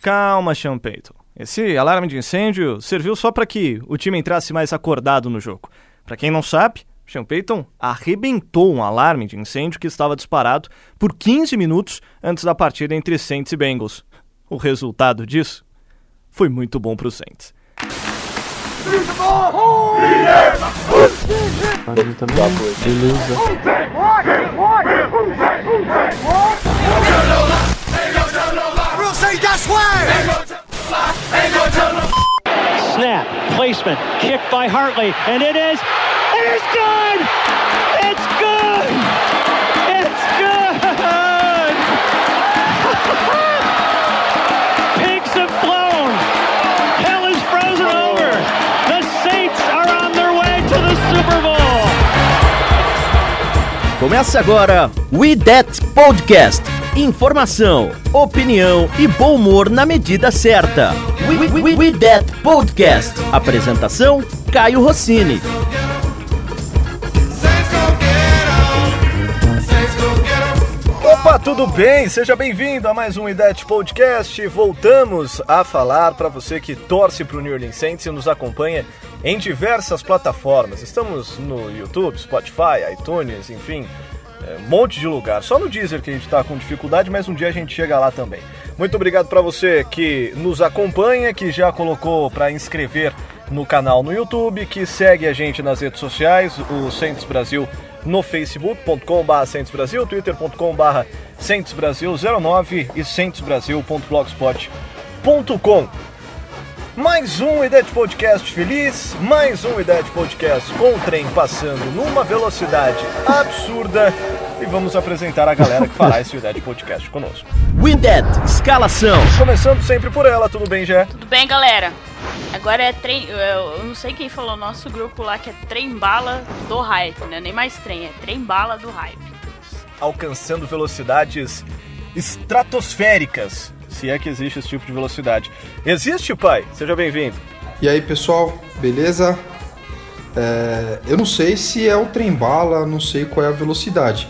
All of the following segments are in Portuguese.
Calma, Sean Payton. Esse alarme de incêndio serviu só para que o time entrasse mais acordado no jogo. Para quem não sabe, Sean Payton arrebentou um alarme de incêndio que estava disparado por 15 minutos antes da partida entre Saints e Bengals. O resultado disso foi muito bom para os Saints. Snap, placement, kick by Hartley, and it is, it is good! It's good! It's good! Pigs have flown! Hell is frozen over! The Saints are on their way to the Super Bowl! Começa agora We That Podcast. Informação, opinião e bom humor na medida certa. We, we, we, we That Podcast. Apresentação: Caio Rossini. Opa, tudo bem? Seja bem-vindo a mais um IDET Podcast. Voltamos a falar para você que torce para o New Orleans Saints e nos acompanha em diversas plataformas. Estamos no YouTube, Spotify, iTunes, enfim, é, um monte de lugar. Só no Deezer que a gente está com dificuldade, mas um dia a gente chega lá também. Muito obrigado para você que nos acompanha, que já colocou para inscrever no canal no YouTube, que segue a gente nas redes sociais, o Saints Brasil no facebook.com.br Saints Brasil, twitter.com.br Saints Brasil 09 e saintsbrasil.blogspot.com. Mais um Ideia de Podcast feliz, mais um Ideia de Podcast com o trem passando numa velocidade absurda e vamos apresentar a galera que fará esse Ideia de Podcast conosco. That Escalação. Começando sempre por ela, tudo bem, Jé? Tudo bem, galera? Agora é trem. Eu, não sei quem falou no nosso grupo lá que é trem bala do hype, né? Nem mais trem, é trem bala do hype. Alcançando velocidades estratosféricas, se é que existe esse tipo de velocidade. Existe, pai? Seja bem-vindo. E aí pessoal, beleza? É, eu não sei se é o trem bala, não sei qual é a velocidade,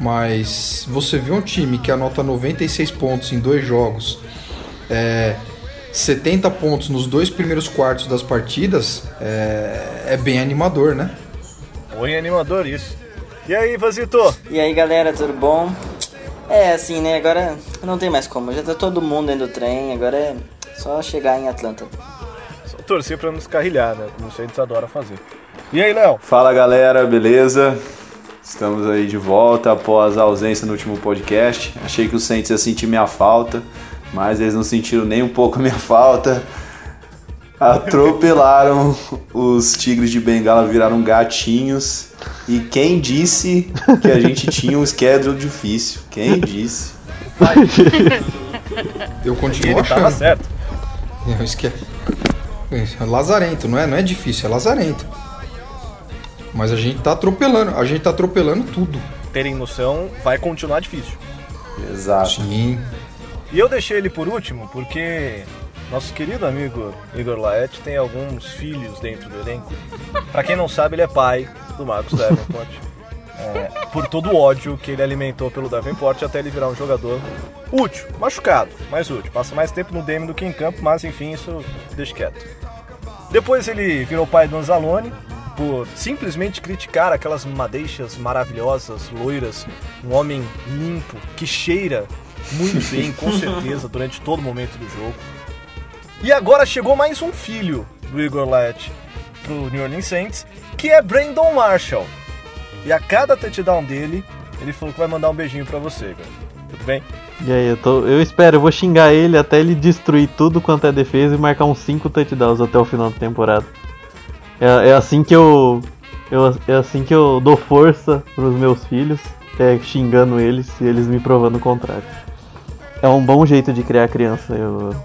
mas você vê um time que anota 96 pontos em dois jogos, é, 70 pontos nos dois primeiros quartos das partidas, é, é bem animador, né? Bem animador isso. E aí, Vazito? E aí galera, tudo bom? É assim, né? Agora não tem mais como. Já tá todo mundo dentro do trem, agora é só chegar em Atlanta. Só torcer pra não descarrilhar, né? Como o Saints adora fazer. E aí, Léo? Fala galera, beleza? Estamos aí de volta após a ausência no último podcast. Achei que o Saints ia sentir minha falta, mas eles não sentiram nem um pouco a minha falta. Atropelaram os tigres de Bengala, viraram gatinhos. E quem disse que a gente tinha um schedule difícil? Quem disse? Eu continuo ele tava achando. certo. Eu esque... É lazarento, não é? Não é difícil, é lazarento. Mas a gente tá atropelando, a gente tá atropelando tudo. Terem noção, vai continuar difícil. Exato. Sim. E eu deixei ele por último porque nosso querido amigo Igor Laet tem alguns filhos dentro do elenco. Pra quem não sabe, ele é pai do Marcos Davenport. É, por todo o ódio que ele alimentou pelo Davenport até ele virar um jogador útil, machucado, mas útil. Passa mais tempo no DM do que em campo, mas enfim, isso deixa quieto. Depois ele virou pai do Anzalone por simplesmente criticar aquelas madeixas maravilhosas, loiras, um homem limpo, que cheira muito bem, com certeza, durante todo o momento do jogo. E agora chegou mais um filho do Igor Lett pro New Orleans Saints, que é Brandon Marshall. E a cada touchdown dele, ele falou que vai mandar um beijinho pra você, Igor. Tudo bem? E aí, eu, tô, eu espero, eu vou xingar ele até ele destruir tudo quanto é defesa e marcar uns 5 touchdowns até o final da temporada. É, é assim que eu, eu. É assim que eu dou força pros meus filhos, é xingando eles e eles me provando o contrário. É um bom jeito de criar criança, eu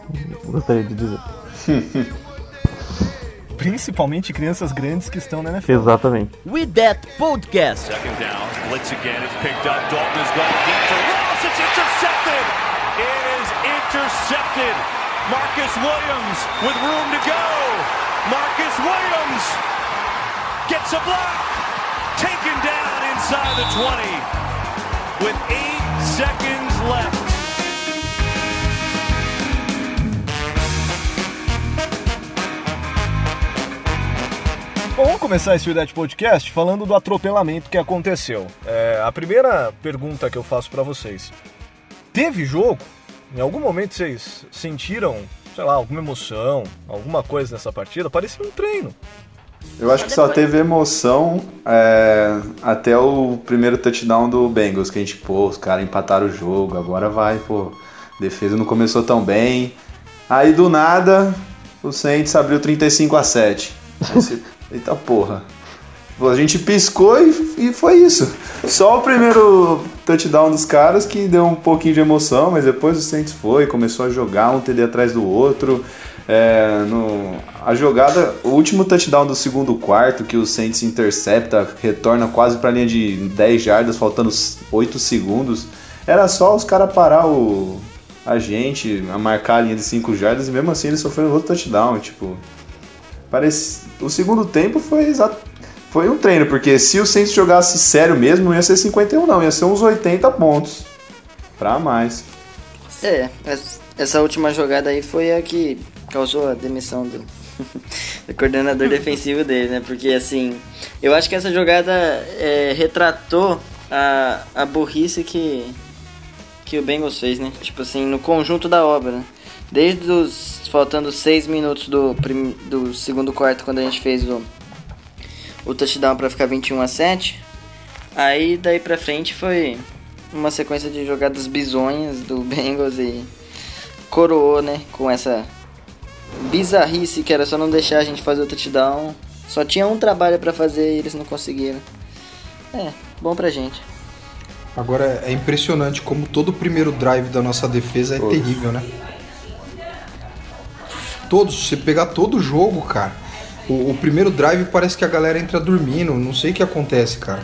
gostaria de dizer. Principalmente crianças grandes que estão na NFL. Exatamente. We That Podcast. Second down, blitz again is picked up. Dalton has gone deep for Ross. It's intercepted. It is intercepted. Marcus Williams with room to go. Marcus Williams gets a block. Taken down inside the 20 with eight seconds left. Vamos começar esse Udete Podcast falando do atropelamento que aconteceu. É, a primeira pergunta que eu faço pra vocês: teve jogo? Em algum momento vocês sentiram, sei lá, alguma emoção, alguma coisa nessa partida? Parecia um treino. Eu acho que só teve emoção é, até o primeiro touchdown do Bengals, que a gente, pô, os caras empataram o jogo, agora vai, pô. Defesa não começou tão bem. Aí do nada, o Saints abriu 35 a 7. Aí você, Eita porra. A gente piscou e, e foi isso. Só o primeiro touchdown dos caras que deu um pouquinho de emoção, mas depois o Saints foi, começou a jogar um TD atrás do outro. É, no, a jogada, o último touchdown do segundo quarto, que o Saints intercepta, retorna quase para a linha de 10 jardas, faltando 8 segundos. Era só os caras parar o, a gente, a marcar a linha de 5 jardas, e mesmo assim eles sofreram outro touchdown. Tipo, parece, o segundo tempo foi exato. Foi um treino, porque se o Saints jogasse sério mesmo, não ia ser 51 não, ia ser uns 80 pontos. Pra mais. É, essa última jogada aí foi a que causou a demissão do, do coordenador defensivo dele, né? Porque assim, eu acho que essa jogada é, retratou a, a burrice que, que o Bengals fez, né? Tipo assim, no conjunto da obra, né? Desde os faltando 6 minutos do, prim, do segundo quarto, quando a gente fez o, o touchdown para ficar 21 a 7. Aí daí pra frente foi uma sequência de jogadas bizonhas do Bengals e coroou, né, com essa bizarrice que era só não deixar a gente fazer o touchdown. Só tinha um trabalho para fazer e eles não conseguiram. É, bom pra gente. Agora é impressionante como todo o primeiro drive da nossa defesa é terrível, né? Todos, se você pegar todo o jogo, cara, o, o, primeiro drive parece que a galera entra dormindo, não sei o que acontece, cara.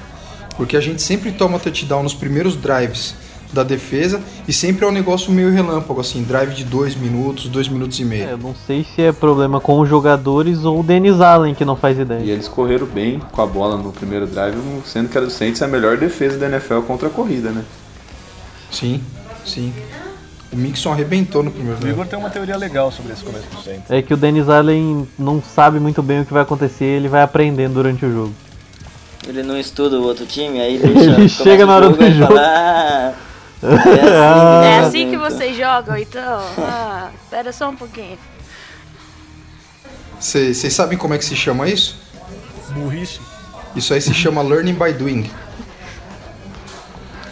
Porque a gente sempre toma touchdown nos primeiros drives da defesa e sempre é um negócio meio relâmpago, assim, drive de dois minutos, dois minutos e meio. É, eu não sei se é problema com os jogadores ou o Dennis Allen que não faz ideia. E eles correram bem com a bola no primeiro drive, sendo que a do Saints é a melhor defesa da NFL contra a corrida, né? Sim, sim. O Mixon arrebentou no primeiro O Igor tem uma teoria legal sobre esse começo do Saints. É que o Dennis Allen não sabe muito bem o que vai acontecer, ele vai aprendendo durante o jogo. Ele não estuda o outro time, aí deixa, ele chega na hora do jogo. Fala, ah, é assim, é assim que vocês jogam, então? Ah, espera só um pouquinho. Vocês sabem como é que se chama isso? Burrice. Isso aí se chama learning by doing.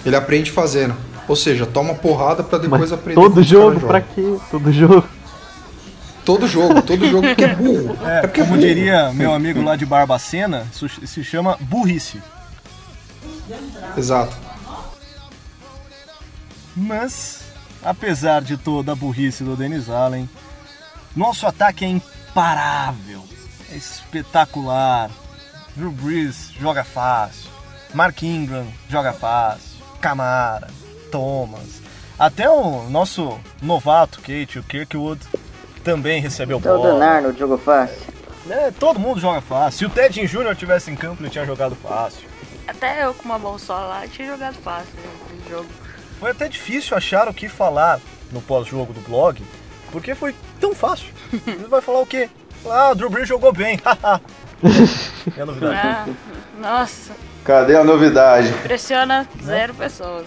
Ele aprende fazendo. Ou seja, toma porrada para depois Mas aprender. Todo jogo, pra quê? Todo jogo. Todo jogo, todo jogo porque é burro. É, é porque como é burro. diria meu amigo lá de Barbacena, isso se chama burrice. Exato. Mas, apesar de toda a burrice do Dennis Allen, nosso ataque é imparável, é espetacular. Drew Brees joga fácil, Mark Ingram joga fácil, Camara, Thomas, até o nosso novato Kate, o Kirkwood, também recebeu Até o bola. Donardo jogou fácil. É, todo mundo joga fácil. Se o Ted Jr. tivesse em campo, ele tinha jogado fácil. Até eu com uma bolsola lá tinha jogado fácil esse jogo. Foi até difícil achar o que falar no pós-jogo do blog, porque foi tão fácil. Ele vai falar o quê? Ah, o Drew Brees jogou bem. haha. é a novidade. Ah, nossa, Cadê a novidade? impressiona zero pessoas.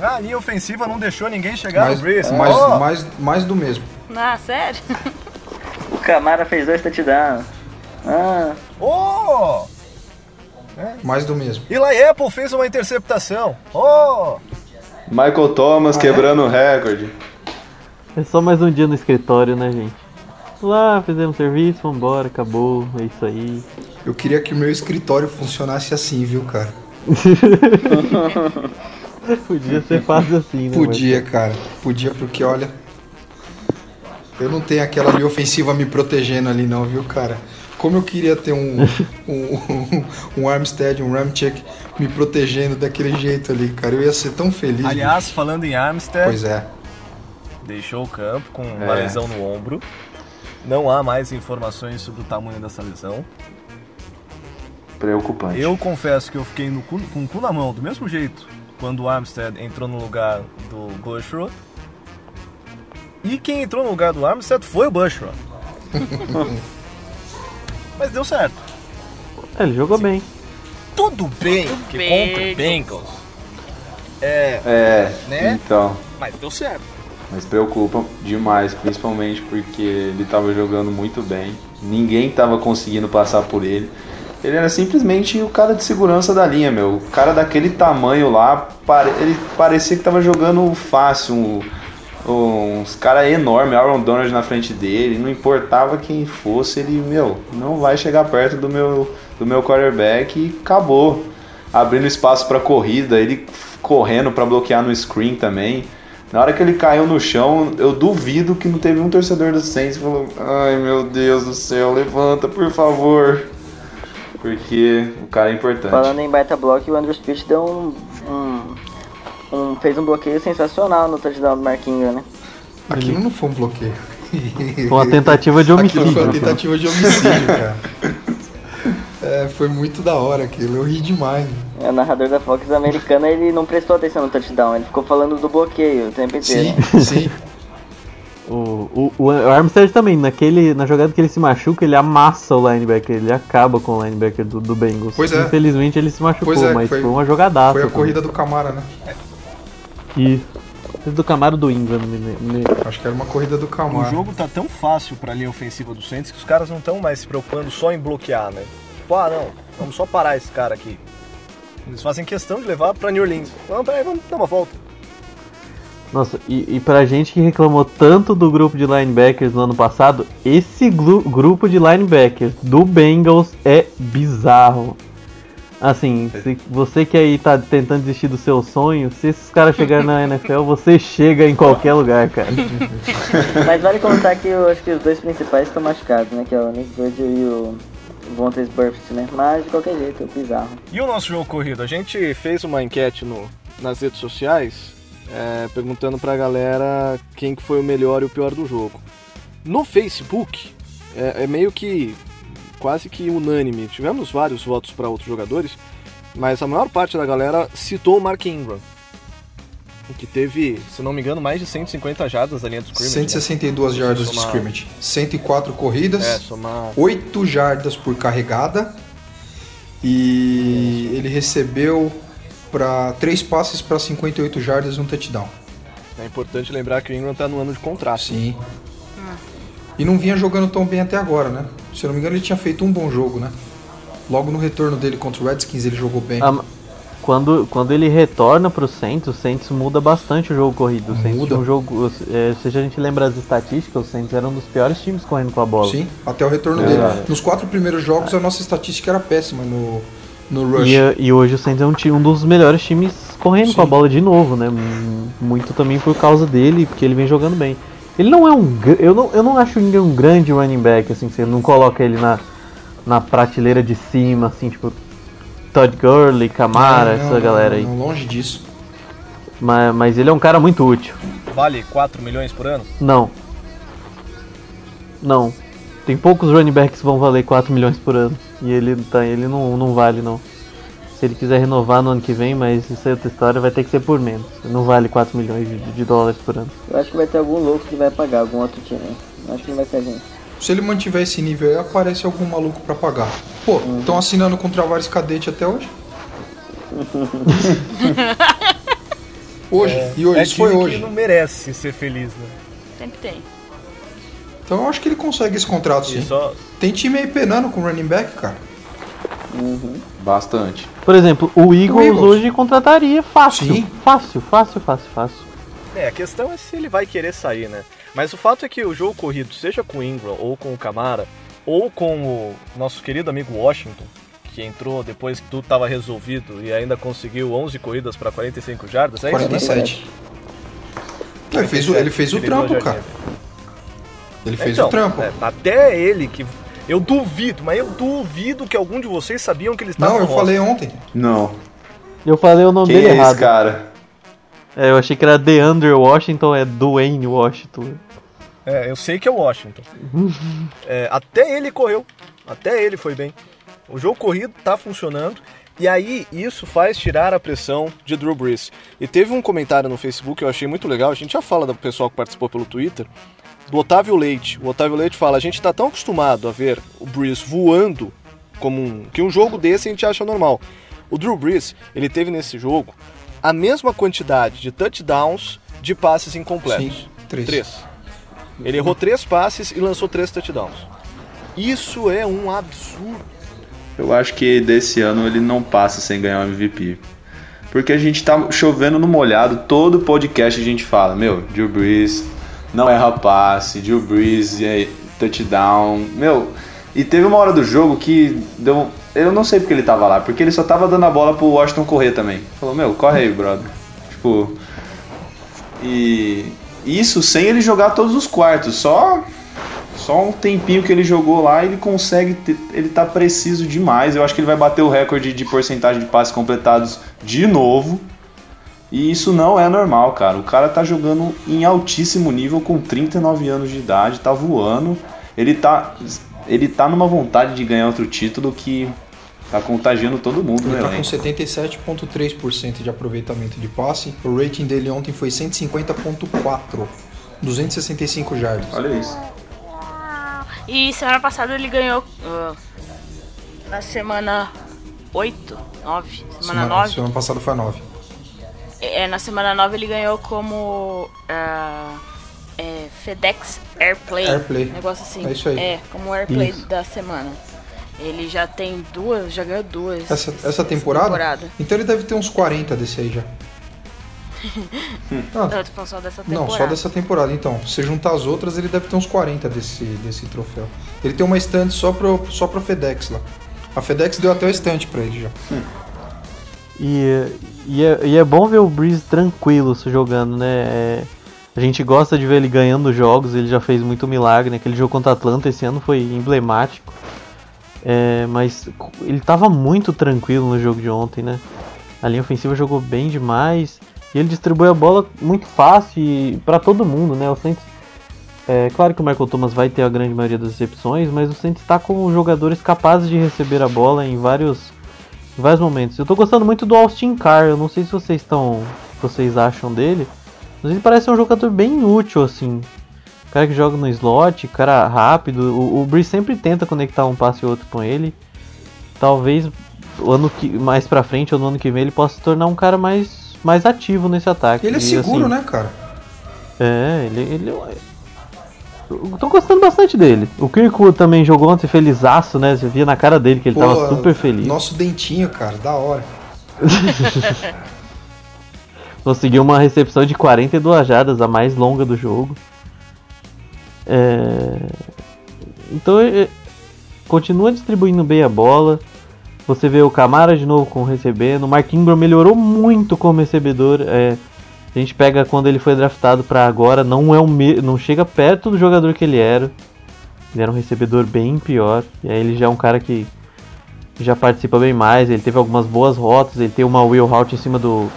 A linha ofensiva não deixou ninguém chegar Mais, no Brees. mais, Oh, mais, mais do mesmo. Ah, sério? O Camara fez dois touchdowns. Ah, oh! Mais do mesmo. Eli Apple fez uma interceptação. Oh! Michael Thomas quebrando o recorde. É só mais um dia no escritório, né, gente? Lá, fizemos serviço, vambora, acabou, é isso aí. Eu queria que o meu escritório funcionasse assim, viu, cara? Podia ser fácil assim, né? Podia, cara. Podia, porque olha. Eu não tenho aquela linha ofensiva me protegendo ali, não, viu, cara? Como eu queria ter um, um, um, um Armstead, um Ramchick me protegendo daquele jeito ali, cara. Eu ia ser tão feliz. Aliás, falando em Armstead, Pois é. deixou o campo com uma É. lesão no ombro. Não há mais informações sobre o tamanho dessa lesão. Preocupante. Eu confesso que eu fiquei no cu- com o cu na mão, do mesmo jeito, quando o Armstead entrou no lugar do Bushrow. E quem entrou no lugar do Armstead foi o Bushrow. Mas deu certo. É, ele jogou bem. Tudo bem Tudo que bem. contra o Bengals. É, É, Né? então. mas deu certo. Mas preocupa demais, principalmente porque ele tava jogando muito bem. Ninguém tava conseguindo passar por ele. Ele era simplesmente o cara de segurança da linha, meu. O cara daquele tamanho lá, ele parecia que tava jogando fácil. Um, uns cara enorme, Aaron Donald na frente dele. Não importava quem fosse, ele, meu, não vai chegar perto do meu, do meu quarterback e acabou. Abrindo espaço pra corrida, ele correndo pra bloquear no screen também. Na hora que ele caiu no chão, eu duvido que não teve um torcedor do Saints que falou: Ai meu Deus do céu, levanta por favor. Porque o cara é importante. Falando em baita bloco, o Andrew Speech deu um, um, um- fez um bloqueio sensacional no touchdown do Marquinhos, né? Aquilo não foi um bloqueio. Foi uma tentativa de homicídio. Aquilo foi uma né? tentativa de homicídio, cara. É, foi muito da hora aquilo, eu ri demais. É, O narrador da Fox americana, ele não prestou atenção no touchdown, ele ficou falando do bloqueio o tempo inteiro. Sim, sim. O, o, o Armstead também, naquele, na jogada que ele se machuca, ele amassa o linebacker, ele acaba com o linebacker do, do Bengals. Pois é. Infelizmente ele se machucou, é, mas foi- foi, uma jogadaça. Foi a também. corrida do Camara, né? E do Camaro do Ingram. Me, me- Acho que era uma corrida do O Camara. jogo tá tão fácil pra linha ofensiva do Saints que os caras não estão mais se preocupando só em bloquear, né? Tipo, ah, não, vamos só parar esse cara aqui. Eles fazem questão de levar pra New Orleans. Não, peraí, vamos dar uma volta. Nossa, e, e pra gente que reclamou tanto do grupo de linebackers no ano passado, esse glu- grupo de linebackers do Bengals é bizarro. Assim, se você que aí tá tentando desistir do seu sonho, se esses caras chegarem na NFL, você chega em qualquer lugar, cara. Mas vale contar que eu acho que os dois principais estão machucados, né? Que é o Nick Virgil e o Vontaze Burfict, né? Mas de qualquer jeito, é bizarro. E o nosso jogo corrido? A gente fez uma enquete no, nas redes sociais é, perguntando pra galera quem que foi o melhor e o pior do jogo. No Facebook é, é meio que quase que unânime. Tivemos vários votos para outros jogadores, mas a maior parte da galera citou o Mark Ingram. Que teve, se não me engano, mais de 150 jardas da linha do scrimmage. né? 162 jardas de Somar- scrimmage. 104 corridas. É, somar 8 jardas por carregada. E ele recebeu para três passes para 58 jardas e um touchdown. É importante lembrar que o Ingram tá no ano de contrato. Sim. E não vinha jogando tão bem até agora, né? Se eu não me engano, ele tinha feito um bom jogo, né? Logo no retorno dele contra o Redskins, ele jogou bem. Ah, quando, quando ele retorna pro Saints, o Saints muda bastante o jogo corrido. O Saints Muda. um jogo. é, se a gente lembra as estatísticas, o Saints era um dos piores times correndo com a bola. Sim, até o retorno É. dele. Nos quatro primeiros jogos, a nossa estatística era péssima no, no rush. E, eh, e hoje o Saints é um, um dos melhores times correndo com a Sim. bola de novo, né? Muito também por causa dele, porque ele vem jogando bem. Ele não é um. Eu não, eu não acho Ingram um grande running back, assim, você não coloca ele na, na prateleira de cima, assim, tipo. Todd Gurley, Camara, Não, essa não, galera aí. não, longe disso. Mas, mas ele é um cara muito útil. Vale 4 milhões por ano? Não. Não. Tem poucos running backs que vão valer 4 milhões por ano. E ele, tá, ele não, não vale, não. Se ele quiser renovar no ano que vem, mas isso é outra história, vai ter que ser por menos. Não vale 4 milhões de, de dólares por ano. Eu acho que vai ter algum louco que vai pagar, algum outro time. Eu acho que não vai ser a gente. Se ele mantiver esse nível aí, aparece algum maluco pra pagar. Pô, estão assinando com o Travares Cadete até hoje? hoje, e hoje, é isso foi hoje. que não merece ser feliz, né? Sempre tem. Então eu acho que ele consegue esse contrato sim. só, Tem time aí penando com running back, cara. Bastante. Por exemplo, o Eagles, Eagles. hoje contrataria fácil. Sim. Fácil, fácil, fácil, fácil. É, a questão é se ele vai querer sair, né? Mas o fato é que o jogo corrido, seja com o Ingram, ou com o Camara, ou com o nosso querido amigo Washington, que entrou depois que tudo estava resolvido e ainda conseguiu 11 corridas para 45 jardas, é isso, né? 47. Ele fez, o- ele fez o trampo, jardim. cara. Ele fez Então, o trampo. é, até ele que... Eu duvido, mas eu duvido que algum de vocês sabiam que ele estava Não, eu no falei ontem. Não. Eu falei o nome Quem dele é errado. esse cara? É, eu achei que era DeAndre Washington, é Dwayne Washington. É, eu sei que é o Washington. É, até ele correu. Até ele foi bem. O jogo corrido tá funcionando. E aí, isso faz tirar a pressão de Drew Brees. E teve um comentário no Facebook que eu achei muito legal, a gente já fala do pessoal que participou pelo Twitter, do Otávio Leite. O Otávio Leite fala: a gente está tão acostumado a ver o Brees voando como um, que um jogo desse a gente acha normal. O Drew Brees, ele teve nesse jogo a mesma quantidade de touchdowns de passes incompletos. Sim, três. Ele errou três passes e lançou três touchdowns. Isso é um absurdo. Eu acho que desse ano ele não passa sem ganhar o MVP. Porque a gente tá chovendo no molhado, todo podcast a gente fala, meu, Drew Brees não erra passe, Drew Brees é touchdown, meu. E teve uma hora do jogo que deu, eu não sei porque ele tava lá, porque ele só tava dando a bola pro Washington correr também. Falou, meu, corre aí, brother. Tipo, e isso sem ele jogar todos os quartos, só só um tempinho que ele jogou lá, ele consegue, ter, ele tá preciso demais. Eu acho que ele vai bater o recorde de porcentagem de passes completados de novo. E isso não é normal, cara. O cara tá jogando em altíssimo nível com 39 anos de idade, tá voando. Ele tá ele tá numa vontade de ganhar outro título que tá contagiando todo mundo, Ele né? tá com 77,3% de aproveitamento de passe. O rating dele ontem foi 150,4. 265 jardas. Olha isso. E semana passada ele ganhou ah, na semana 8, 9, semana 9. semana passada foi a 9. É, na semana 9 ele ganhou como ah, é, FedEx Airplay. Airplay. Negócio assim. É isso aí. É, como Airplay Isso. da semana. Ele já tem duas, já ganhou duas. Essa, essa temporada? temporada. Então ele deve ter uns 40 desse aí já. Não, eu tô falando só dessa temporada. Não, só dessa temporada. Então, se você juntar as outras, ele deve ter uns 40 desse, desse troféu. Ele tem uma estante só pro, só pro FedEx lá. A FedEx deu até o estante pra ele já. E, e, é, e é bom ver o Breeze tranquilo jogando, né? É, a gente gosta de ver ele ganhando jogos, ele já fez muito milagre, né? Aquele jogo contra Atlanta esse ano foi emblemático. É, mas ele tava muito tranquilo no jogo de ontem, né? A linha ofensiva jogou bem demais. E ele distribui a bola muito fácil para todo mundo, né? O Saints, é claro que o Michael Thomas vai ter a grande maioria das recepções, mas o Saints está com jogadores capazes de receber a bola em vários, em vários momentos. Eu tô gostando muito do Austin Carr. Eu não sei se vocês estão, vocês acham dele, mas ele parece um jogador bem útil assim. Cara que joga no slot, cara rápido. O, o Breeze sempre tenta conectar um passe ou outro com ele. Talvez o ano que mais pra frente ou no ano que vem ele possa se tornar um cara mais mais ativo nesse ataque. Ele é E, seguro, assim, né, cara? É, ele, ele tô gostando bastante dele. O Kirkwood também jogou ontem felizaço, né? Você via na cara dele que ele Pô, tava super feliz. Nosso dentinho, cara, da hora. Conseguiu uma recepção de 42 jardas, a mais longa do jogo. É... Então, é... continua distribuindo bem a bola. Você vê o Camara de novo com recebendo. O Mark Ingram melhorou muito como recebedor. É... A gente pega quando ele foi draftado para agora, não é um me... não chega perto do jogador que ele era. Ele era um recebedor bem pior. E aí ele já é um cara que já participa bem mais. Ele teve algumas boas rotas. Ele tem uma wheel route em cima do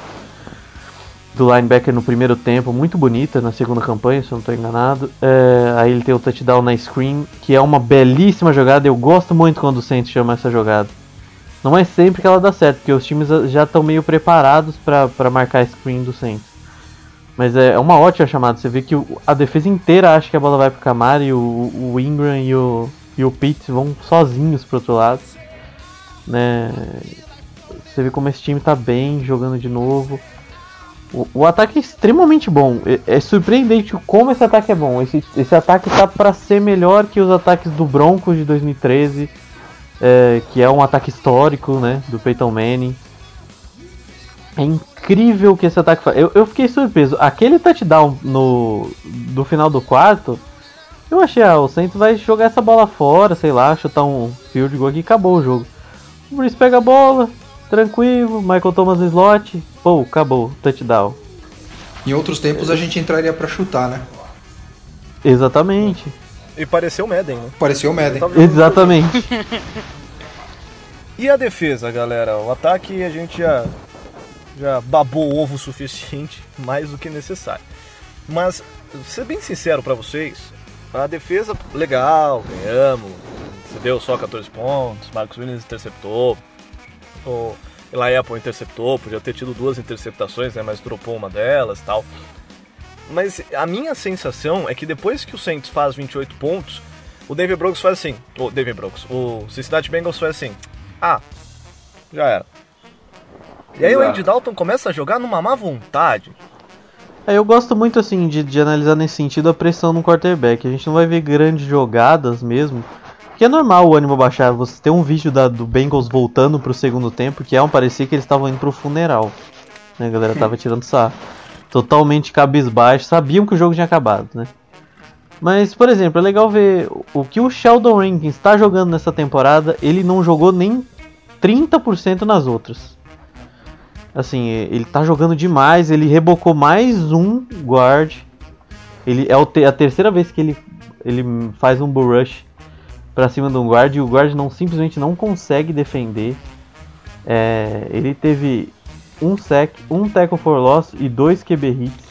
do linebacker no primeiro tempo, muito bonita na segunda campanha, se eu não estou enganado. É, aí ele tem o touchdown na screen, que é uma belíssima jogada. Eu gosto muito quando o Saints chama essa jogada. Não é sempre que ela dá certo, porque os times já estão meio preparados para marcar a screen do Saints. Mas é uma ótima chamada. Você vê que a defesa inteira acha que a bola vai pro Camara e o, o Ingram e o, e o Pitts vão sozinhos pro outro lado. Né? Você vê como esse time tá bem jogando de novo. O, o ataque é extremamente bom. É, é surpreendente como esse ataque é bom. Esse, esse ataque tá para ser melhor que os ataques do Broncos de 2013, é, que é um ataque histórico, né, do Peyton Manning. É incrível o que esse ataque faz. Eu, eu fiquei surpreso. Aquele touchdown no do final do quarto, eu achei, ah, o Saints vai jogar essa bola fora, sei lá, chutar um field goal aqui e acabou o jogo. O Bruce pega a bola, tranquilo, Michael Thomas no slot, pô, acabou, touchdown. Em outros tempos a gente entraria pra chutar, né? Exatamente. E pareceu Madden, né? Pareceu o Madden. Exatamente. E a defesa, galera? O ataque a gente já, já babou ovo o suficiente, mais do que necessário. Mas, ser bem sincero pra vocês, a defesa, legal, ganhamos, cedeu só 14 pontos, Marcos Williams interceptou. O- Eli Apple interceptou, podia ter tido duas interceptações, né? Mas dropou uma delas tal. Mas a minha sensação é que depois que o Saints faz 28 pontos, o Denver Broncos faz assim. O Denver Broncos, o Cincinnati Bengals faz assim. Ah, já era. E aí o Exato. Andy Dalton começa a jogar numa má vontade. É, eu gosto muito assim de, de analisar nesse sentido a pressão no quarterback. A gente não vai ver grandes jogadas mesmo. Porque é normal o ânimo baixar. Você tem um vídeo da- do Bengals voltando pro segundo tempo, que é um parecia que eles estavam indo pro funeral. Né, a galera tava tirando sarro. Totalmente cabisbaixo, sabiam que o jogo tinha acabado, né? Mas, por exemplo, é legal ver o- o que o Sheldon Rankins está jogando nessa temporada. Ele não jogou nem 30% nas outras. Assim, ele tá jogando demais, ele rebocou mais um guard. Ele é a terceira vez que ele, ele faz um bull rush pra cima de um guard e o guard não simplesmente não consegue defender. É, ele teve um sec, um tackle for loss e dois QB hits.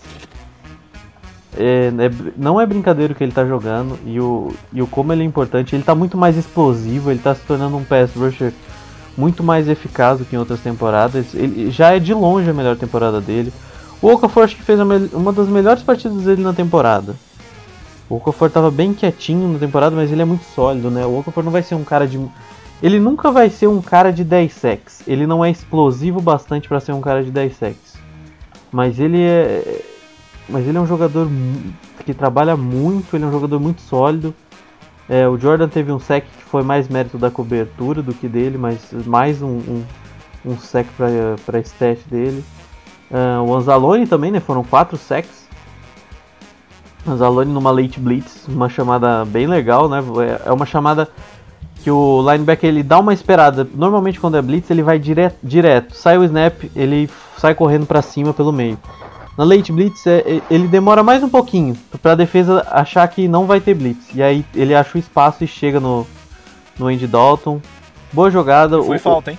É, é não é brincadeira o que ele tá jogando e o, e o como ele é importante. Ele tá muito mais explosivo, ele tá se tornando um pass rusher muito mais eficaz do que em outras temporadas. Ele já é de longe a melhor temporada dele. O Okafor acho que fez uma das melhores partidas dele na temporada. O Okafor tava bem quietinho na temporada, mas ele é muito sólido, né? O Okafor não vai ser um cara de. Ele nunca vai ser um cara de 10 sacks. Ele não é explosivo bastante para ser um cara de 10 sacks. Mas ele é. Mas ele é um jogador que trabalha muito, ele é um jogador muito sólido. É, o Jordan teve um sec que foi mais mérito da cobertura do que dele, mas mais um, um, um sec para stat dele. Ah, o Anzalone também, né? Foram quatro sacks. Anzalone numa late blitz, uma chamada bem legal, né? É- É uma chamada que o linebacker ele dá uma esperada. Normalmente quando é blitz ele vai direto, direto. sai o snap, ele sai correndo para cima pelo meio. Na late blitz é- é- ele demora mais um pouquinho para a defesa achar que não vai ter blitz. E aí ele acha o espaço e chega no no Andy Dalton. Boa jogada. Foi O- falta, hein?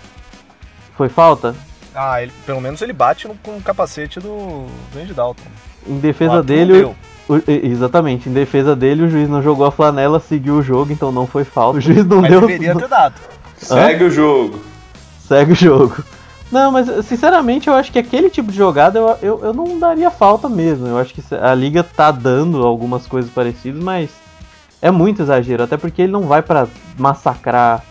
Foi falta? Ah, ele, pelo menos ele bate no, com o capacete do, do Andy Dalton. Em defesa dele, o- exatamente, em defesa dele o juiz não jogou a flanela, seguiu o jogo, então não foi falta. O juiz não Mas deu. deveria ter dado. Segue o jogo. Segue o jogo. Não, mas sinceramente eu acho que aquele tipo de jogada eu, eu, eu não daria falta mesmo. Eu acho que a liga tá dando algumas coisas parecidas, mas é muito exagero, até porque ele não vai pra massacrar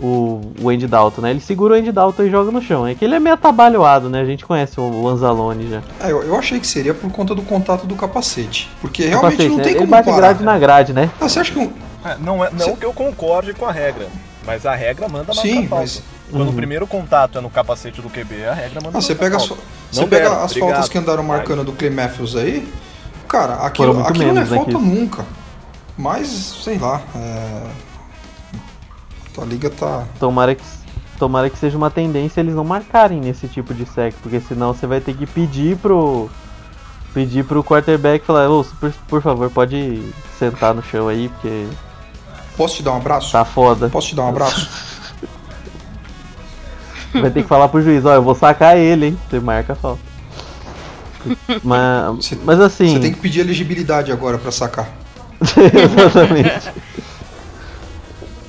o, o Andy Dalton, né? Ele segura o Andy Dalton e joga no chão. É que ele é meio atabalhoado, né? A gente conhece o, Anzalone já. É, eu, eu achei que seria por conta do contato do capacete. Porque realmente Capacete, não né? tem Ele como bate parar. grade na grade, né? Ah, você acha que um, É, não é, não que eu concorde com a regra, mas a regra manda marcar Sim, falta. Quando Uhum. o primeiro contato é no capacete do QB, a regra manda Ah, você pega, você Não pega deram, as obrigado. faltas que andaram marcando do Clay Matthews aí, cara, aquilo, aquilo não é falta Kiss? nunca. Mas, sei lá, é... a liga tá... Tomara que, tomara que seja uma tendência eles não marcarem nesse tipo de sec, porque senão você vai ter que pedir pro pedir pro quarterback falar, ô, por, por favor, pode sentar no chão aí, porque Posso te dar um abraço? tá foda. Posso te dar um abraço? Vai ter que falar pro juiz, ó, eu vou sacar ele, hein? Você marca a falta. Mas, Você- mas assim, Você tem que pedir elegibilidade agora pra sacar. exatamente.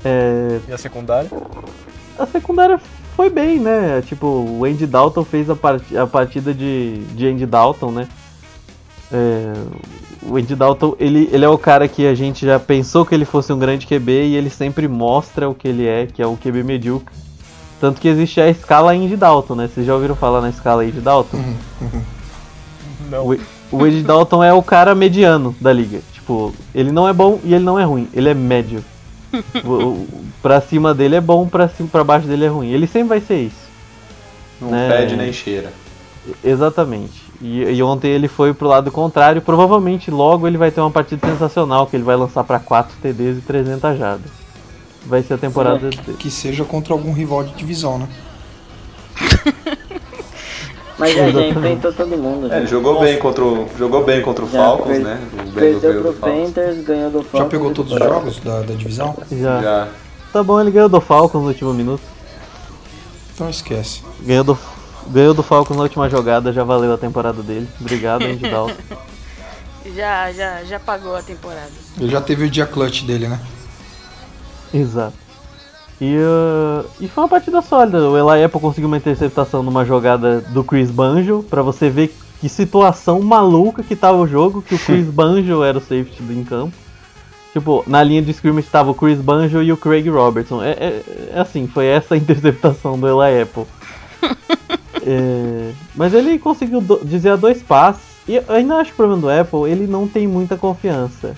É, E a secundária? a secundária foi bem, né? Tipo, o Andy Dalton fez a, part- a partida de, de Andy Dalton, né? É, o Andy Dalton, ele, ele é o cara que a gente já pensou que ele fosse um grande QB e ele sempre mostra o que ele é, que é um QB medíocre. Tanto que existe a escala Andy Dalton, né? Vocês já ouviram falar na escala Andy Dalton? Não. O, o Dalton é o cara mediano da liga. Tipo, ele não é bom e ele não é ruim, ele é médio. o, o- pra cima dele é bom, pra, cima, pra baixo dele é ruim. Ele sempre vai ser isso. Não Né? pede nem cheira. Exatamente. E, e ontem ele foi pro lado contrário. Provavelmente logo ele vai ter uma partida sensacional, que ele vai lançar pra 4 TDs e 300 jardas. Vai ser a temporada dele. Que seja contra algum rival de divisão, né? Mas já, já enfrentou todo mundo. É, já. ele jogou bem contra o, jogou bem contra o Já Falcons, per- né? O Perdeu pro. Panthers, ganhou do Falcons. Já pegou todos os jogos da, da divisão? Já. Já. Tá bom, ele ganhou do Falcons no último minuto. Então esquece. Ganhou do, ganhou do Falcons na última jogada, já valeu a temporada dele. Obrigado, Andy Dalton. Já, já, já pagou a temporada. Ele já teve o dia clutch dele, né? Exato. E, uh, e foi uma partida sólida. O Eli Apple conseguiu uma interceptação numa jogada do Chris Banjo, pra você ver que situação maluca que tava o jogo, que o Chris Banjo era o safety do em campo. Tipo, na linha de scrimmage estava o Chris Banjo e o Craig Robertson. É, é, é assim, foi essa a interceptação do Eli Apple. É, mas ele conseguiu do, desviar dois passes. E eu ainda acho que o problema do Apple, ele não tem muita confiança.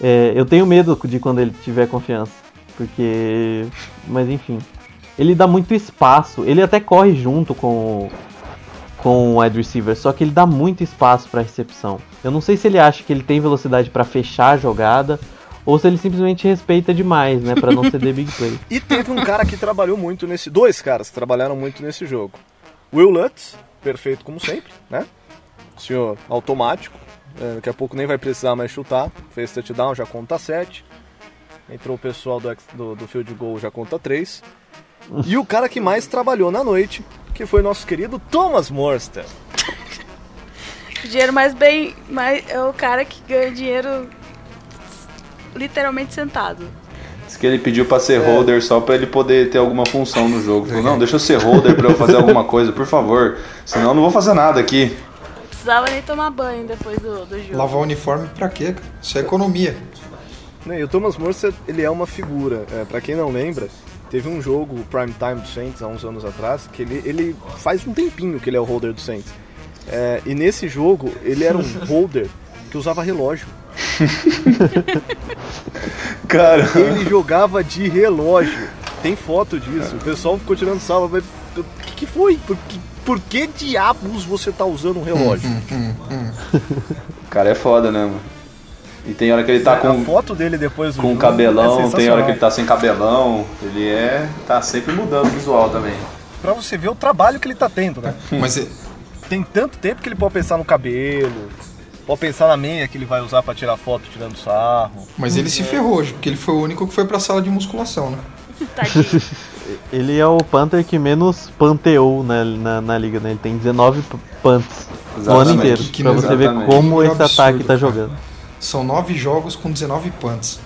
É, eu tenho medo de quando ele tiver confiança. Porque. Mas enfim. Ele dá muito espaço. Ele até corre junto com, com o wide receiver. Só que ele dá muito espaço para recepção. Eu não sei se ele acha que ele tem velocidade para fechar a jogada. Ou se ele simplesmente respeita demais, né? Pra não ceder big play. E teve um cara que trabalhou muito nesse. Dois caras que trabalharam muito nesse jogo. Will Lutz, perfeito como sempre, né? Senhor automático. É, daqui a pouco nem vai precisar mais chutar. Fez touchdown, já conta 7. Entrou o pessoal do, do, do field goal, já conta 3. E o cara que mais trabalhou na noite, que foi nosso querido Thomas Morster. O dinheiro mais bem. Mais, é o cara que ganha dinheiro literalmente sentado. Diz que ele pediu pra ser holder só pra ele poder ter alguma função no jogo. Falou, não, deixa eu ser holder pra eu fazer alguma coisa, por favor. Senão eu não vou fazer nada aqui. Não precisava nem tomar banho depois do, do jogo. Lavar o uniforme pra quê? Isso é economia. Né, E o Thomas Morster, ele é uma figura. É, para quem não lembra, teve um jogo, o Prime Time do Saints, há uns anos atrás, que ele, ele faz um tempinho que ele é o holder do Saints. É, e nesse jogo, ele era um holder que usava relógio. Cara, Ele jogava de relógio. Tem foto disso. O pessoal ficou tirando salva. mas O que, que foi? Por que, por que diabos você tá usando um relógio? o cara é foda, né, mano? E tem hora que ele tá A com, foto dele depois com jogo cabelão, é tem hora que ele tá sem cabelão. Ele é. tá sempre mudando o visual também. Pra você ver o trabalho que ele tá tendo, né? Mas é- Tem tanto tempo que ele pode pensar no cabelo, pode pensar na meia que ele vai usar pra tirar foto tirando sarro. Mas ele se ferrou hoje, porque ele foi o único que foi pra sala de musculação, né? Tadinho. Ele é o Panther que menos panteou na, na, na liga, né? Ele tem 19 p- punts no ano inteiro. Que pra número- você ver como Que esse absurdo, ataque tá cara. jogando. São nove jogos com 19 punts.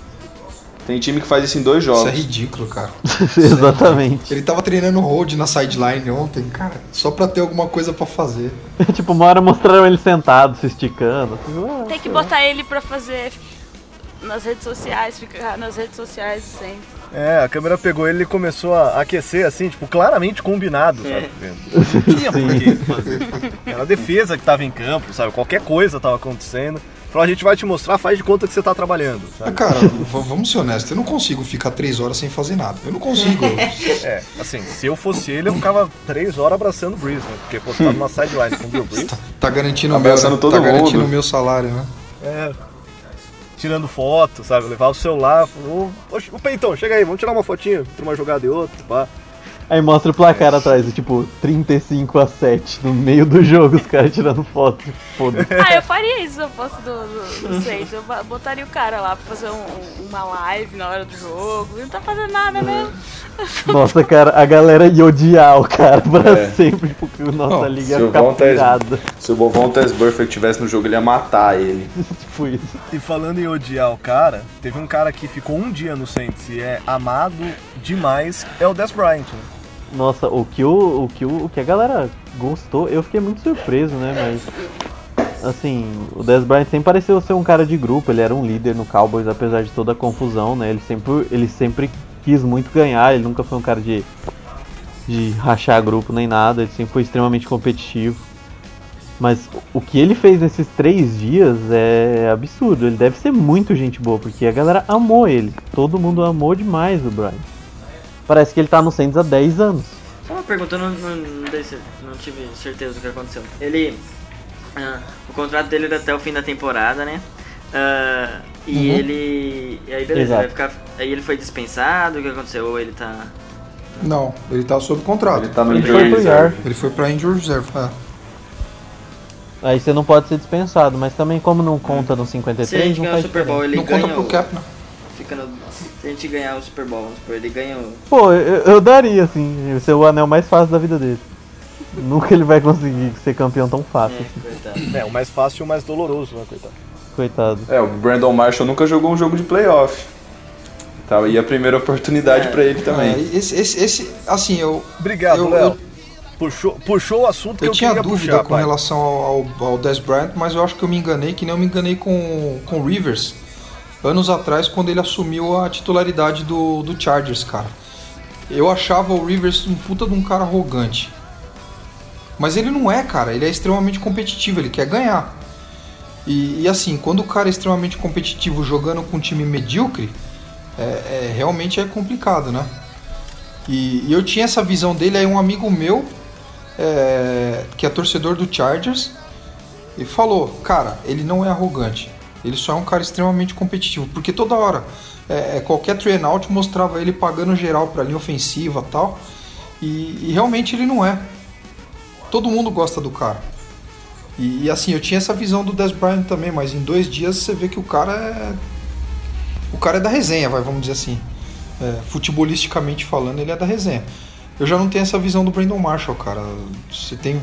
Tem time que faz isso em dois Isso é jogos. ridículo, cara. Exatamente. Ele tava treinando hold na sideline ontem, cara, só pra ter alguma coisa pra fazer. tipo, uma hora mostraram ele sentado, se esticando. assim, ah, Tem que botar ele pra fazer nas redes sociais, ficar nas redes sociais sempre. É, a câmera pegou ele e começou a aquecer assim, tipo, claramente combinado, sabe? Não tinha por que fazer. Era a defesa que tava em campo, sabe? Qualquer coisa tava acontecendo. Falou, a gente vai te mostrar, faz de conta que você tá trabalhando, sabe? cara, v- vamos ser honestos, eu não consigo ficar três horas sem fazer nada. Eu não consigo. É, assim, se eu fosse ele, eu ficava três horas abraçando o Breeze, né? Porque postar numa sideline com o Bill Breeze, Tá garantindo o meu, tá garantindo mundo. o meu salário, né? é, tirando foto, sabe? Levar o celular, ô, ô Peitão, chega aí, vamos tirar uma fotinha entre uma jogada e outra, pá. Aí mostra o placar atrás, tipo, 35 a 7 no meio do jogo, os caras tirando foto. Foda-se. Ah, eu faria isso se eu fosse do, do, do Saints. Eu botaria o cara lá pra fazer um- um- uma live na hora do jogo. Ele não tá fazendo nada mesmo. Nossa, cara, a galera ia odiar o cara pra É. sempre, porque nossa Não, liga ia o ficar pirada. Se o Bovon Tesburfer tivesse no jogo, ele ia matar ele. Isso. E falando em odiar o cara, teve um cara que ficou um dia no Saints e é amado demais, é o Des Bryant, né? Nossa, o que, o, o, que o, o que a galera gostou, eu fiquei muito surpreso, né? Mas, assim, o Dez Bryant sempre pareceu ser um cara de grupo, ele era um líder no Cowboys, apesar de toda a confusão, né? Ele sempre, ele sempre quis muito ganhar, ele nunca foi um cara de, de rachar grupo nem nada, ele sempre foi extremamente competitivo. Mas o que ele fez nesses três dias é absurdo, ele deve ser muito gente boa, porque a galera amou ele, todo mundo amou demais o Bryant. Parece que ele tá no Saints há 10 anos. Só uma pergunta, eu não, não, não, dei cer- não tive certeza do que aconteceu. Ele. ah, o contrato dele era até o fim da temporada, né? Ah, e Uhum. ele. E aí beleza, Exato. vai ficar. Aí ele foi dispensado, o que aconteceu? Ou ele tá. Não, ele tá sob contrato. Ele tá no Ele injury reserve. Ele foi pra injury reserve. É. Aí você não pode ser dispensado, mas também como não conta no Se a 53, gente ganhar o Super Bowl, ele Não conta ganha. pro o- cap, não. Fica no, se a gente ganhar o Super Bowl, ele ganha o. Pô, eu, eu daria, assim, ser o anel mais fácil da vida dele. Nunca ele vai conseguir ser campeão tão fácil, É, assim, coitado. É, o mais fácil e o mais doloroso, né, coitado? coitado. É, o Brandon Marshall nunca jogou um jogo de playoff. Tá, e a primeira oportunidade É. pra ele também. É, esse, esse, esse, assim, eu, Obrigado, Eu- Léo. eu- Puxou, puxou o assunto que eu eu, tinha dúvida puxar, com pai. relação ao, ao, ao Dez Bryant, mas eu acho que eu me enganei, que nem eu me enganei com com o Rivers anos atrás, quando ele assumiu a titularidade do, do Chargers, cara. Eu achava o Rivers um puta de um cara arrogante. Mas ele não é, cara. Ele é extremamente competitivo, ele quer ganhar. E, e assim, quando o cara é extremamente competitivo jogando com um time medíocre, é, é- realmente é complicado, né? E, e eu tinha essa visão dele, aí um amigo meu, é, que é torcedor do Chargers, e falou, cara, ele não é arrogante, ele só é um cara extremamente competitivo, porque toda hora, é, é, qualquer three and out mostrava ele pagando geral pra linha ofensiva tal, e, e realmente ele não é. Todo mundo gosta do cara. E, e, assim, eu tinha essa visão do Dez Bryant também, mas em dois dias você vê que o cara é. O cara é da resenha, vai, vamos dizer assim. É, futebolisticamente falando, ele é da resenha. Eu já não tenho essa visão do Brandon Marshall, cara. Você tem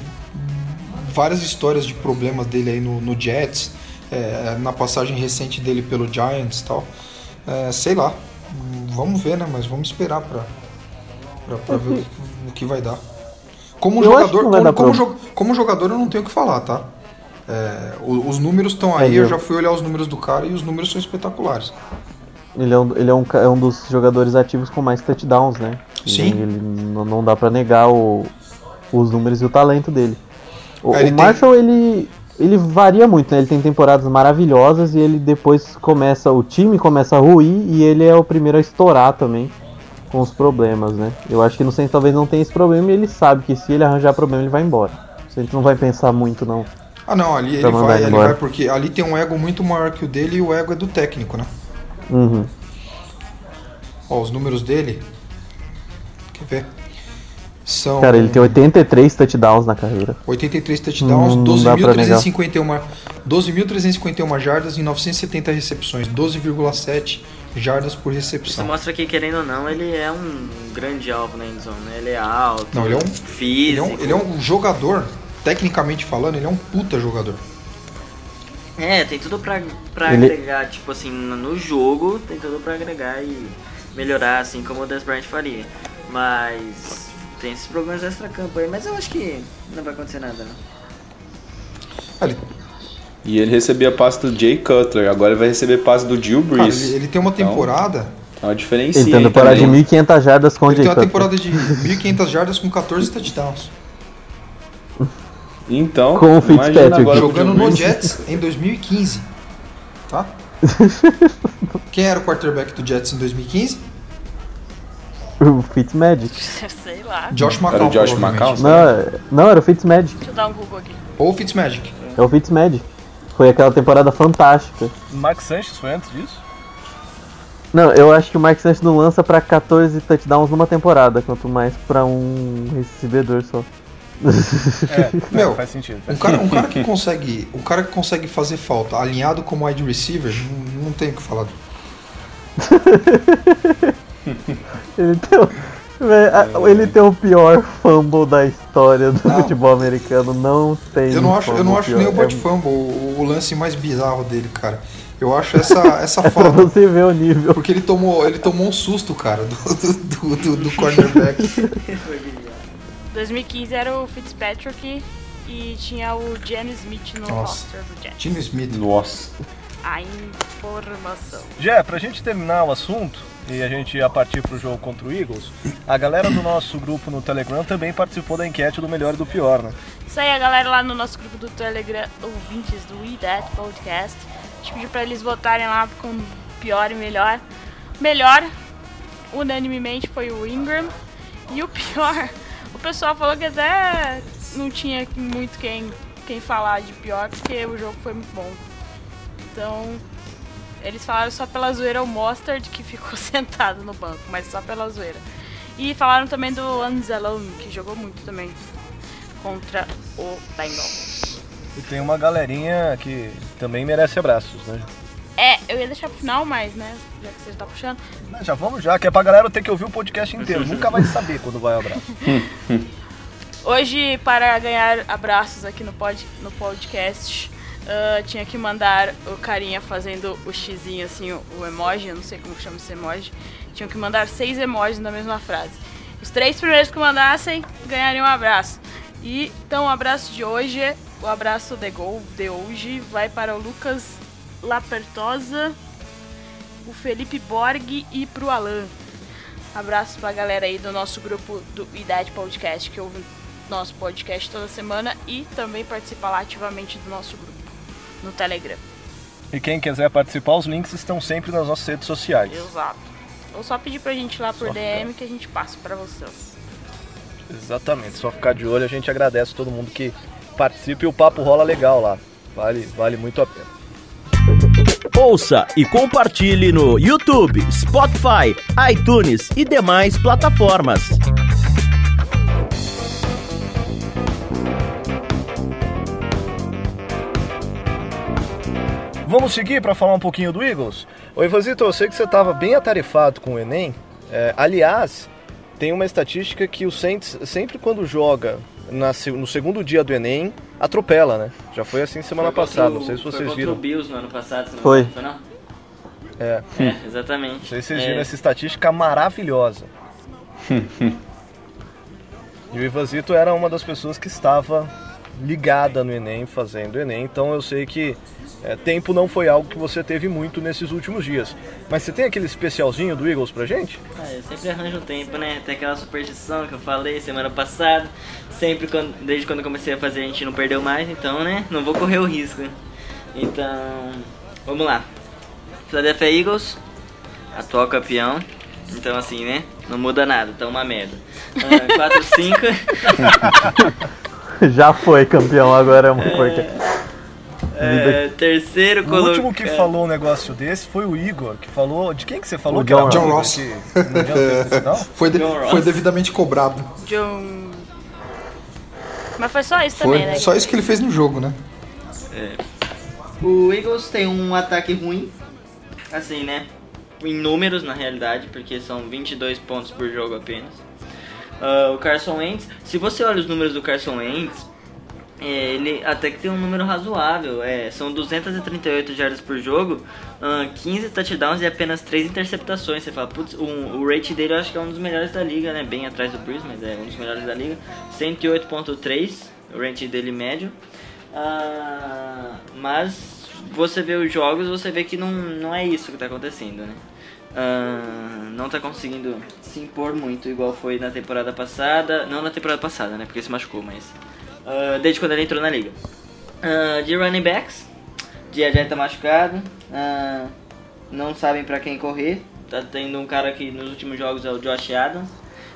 várias histórias de problemas dele aí no, no Jets, é, na passagem recente dele pelo Giants e tal. É, sei lá, vamos ver, né? Mas vamos esperar pra, pra, pra ver o que, o que vai dar. Como Eu jogador, como, como, jo- como jogador eu não tenho o que falar, tá? É, o- os números estão aí, eu já fui olhar os números do cara e os números são espetaculares. Ele é um, ele é um, é um dos jogadores ativos com mais touchdowns, né? Sim. Ele, não, não dá pra negar o- os números e o talento dele. O, o ele tem- Marshall, ele, ele varia muito, né? Ele tem temporadas maravilhosas e ele depois começa, o time começa a ruir e ele é o primeiro a estourar também com os problemas, né? Eu acho que no Saints talvez não tenha esse problema e ele sabe que se ele arranjar problema ele vai embora. A gente não vai pensar muito, não. Ah não, ali ele vai, ele ele embora. vai porque ali tem um ego muito maior que o dele e o ego é do técnico, né? Uhum. Ó, os números dele. Ver? São Cara, ele tem 83 touchdowns na carreira. 83 touchdowns, Não- não dá pra negar. 12.351 12.351 jardas e 970 recepções, 12,7 jardas por Isso recepção. mostra que, querendo ou não, ele é um grande alvo na endzone, né? Ele é alto, Não, ele é um- Ele físico. é, um, ele é um jogador, tecnicamente falando, ele é um puta jogador. É, tem tudo pra, pra Ele- agregar, tipo assim, no jogo, tem tudo pra agregar e melhorar, assim como o Des Bryant faria. Mas tem esses problemas extra-campo aí, mas eu acho que não vai acontecer nada, não. Ele, E ele recebia passe do Jay Cutler, agora ele vai receber passe do Gil cara, Brees. ele, ele tem uma Então, temporada. É uma diferença. Ele tem uma temporada de 1.500 jardas com o Ele tem Jay uma Cutler. temporada de 1.500 jardas com 14 touchdowns. Então, Com o Fitzpatrick. agora Jogando no. Jets em 2015. Tá? Quem era o quarterback do Jets em 2015? O Fitzmagic. Sei lá. Josh o Josh. McCown? Não, é- não, era o Fitzmagic. Deixa eu dar um Google aqui. Ou Fitzmagic. É o Fitzmagic. Foi aquela temporada fantástica. Mark Sanchez foi antes disso? Não, eu acho que o Mark Sanchez não lança pra 14 touchdowns numa temporada, quanto mais pra um recebedor só. É, Meu, é, faz sentido. Um cara, um cara que consegue, um cara que consegue fazer falta alinhado como wide receiver, não, não tem o que falar. Ele tem, o, a- ele tem o pior fumble da história do Não. futebol americano. Não tem. Eu não acho, eu não acho pior. nem o bot É, fumble o, o lance mais bizarro dele, cara. Eu acho essa, essa é pra falta. você ver o nível. Porque ele tomou, ele tomou um susto, cara, do, do, do, do cornerback. 2015 era o Fitzpatrick e tinha o Jenny Smith no Nossa. roster do Jets. Jimmy Smith. Nossa. A informação. Jé, pra gente terminar o assunto e a gente ir a partir pro jogo contra o Eagles, a galera do nosso grupo no Telegram também participou da enquete do melhor e do pior, né? Isso aí, a galera lá no nosso grupo do Telegram, ouvintes do We That Podcast. A gente pediu pra eles votarem lá com pior e melhor. Melhor, unanimemente, foi o Ingram. E o pior, o pessoal falou que até não tinha muito quem, quem falar de pior, porque o jogo foi muito bom. Então, eles falaram só pela zoeira o Mostard, que ficou sentado no banco, mas só pela zoeira. E falaram também do Anzalone, que jogou muito também contra o Bengals. E tem uma galerinha que também merece abraços, né? É, eu ia deixar pro final, mas, né, já que você já tá puxando. Mas Já vamos já, que é pra galera ter que ouvir o podcast inteiro. Nunca vai saber quando vai o abraço. Hoje, para ganhar abraços aqui no, pod, no podcast, ah, tinha que mandar o carinha fazendo o xizinho, assim, o, o emoji, eu não sei como chama esse emoji. Tinham que mandar seis emojis na mesma frase. Os três primeiros que mandassem ganhariam um abraço. E então o abraço de hoje, o abraço de gol de hoje, vai para o Lucas Lapertosa, o Felipe Borg e pro Alan. Abraço pra galera aí do nosso grupo do Idade Podcast, que ouve nosso podcast toda semana e também participa lá ativamente do nosso grupo no Telegram. E quem quiser participar, os links estão sempre nas nossas redes sociais. Exato. Ou só pedir pra gente ir lá por Só DM que a gente passa pra vocês. Exatamente, só ficar de olho, a gente agradece todo mundo que participa e o papo rola legal lá. Vale, vale muito a pena. Ouça e compartilhe no YouTube, Spotify, iTunes e demais plataformas. Vamos seguir para falar um pouquinho do Eagles? Oi, Ivanzito, eu sei que você estava bem atarefado com o Enem. É, aliás, tem uma estatística que o Saints, sempre quando joga na no segundo dia do Enem, atropela, né? Já foi assim semana Foi passada, contra não sei se o- vocês foi viram. contra o Bills no ano passado, se não Foi. Foi não? É, É, exatamente. não sei se vocês É, viram essa estatística maravilhosa. e o Ivanzito era uma das pessoas que estava ligada no Enem, fazendo o Enem, então eu sei que é, tempo não foi algo que você teve muito nesses últimos dias. Mas você tem aquele especialzinho do Eagles pra gente? Ah, eu sempre arranjo um tempo, né? Tem aquela superstição que eu falei semana passada. Sempre, quando, desde quando eu comecei a fazer, a gente não perdeu mais, então, né? Não vou correr o risco. Então, vamos lá. Philadelphia Eagles, atual campeão. Então, assim, né? Não muda nada, tá uma merda. Ah, 4-5. Já foi campeão, agora é uma porca. É, terceiro O colocado. último que falou um negócio desse foi o Igor, que falou. De quem que você falou O John o John Ross. que? Foi, de- foi devidamente cobrado. John. Mas foi só isso Foi também, né? só isso que ele fez no jogo, né? O Eagles tem um ataque ruim, assim, né? Em números, na realidade, porque são 22 pontos por jogo apenas. Ah, o Carson Wentz, se você olha os números do Carson Wentz, é, ele até que tem um número razoável. É, são 238 jardas por jogo, ah, 15 touchdowns e apenas 3 interceptações. Você fala, putz, o, o rate dele eu acho que é um dos melhores da liga, né? Bem atrás do Breeze, mas é um dos melhores da liga. 108.3, o rate dele médio. Ah, mas você vê os jogos, você vê que não, não é isso que está acontecendo, né? Ah, não está conseguindo se impor muito, igual foi na temporada passada. Não na temporada passada, né? Porque se machucou, mas. Ah, desde quando ele entrou na liga. Ah, de running backs, Diajay tá machucado. ah, não sabem para quem correr. Tá tendo um cara que nos últimos jogos é o Josh Adams.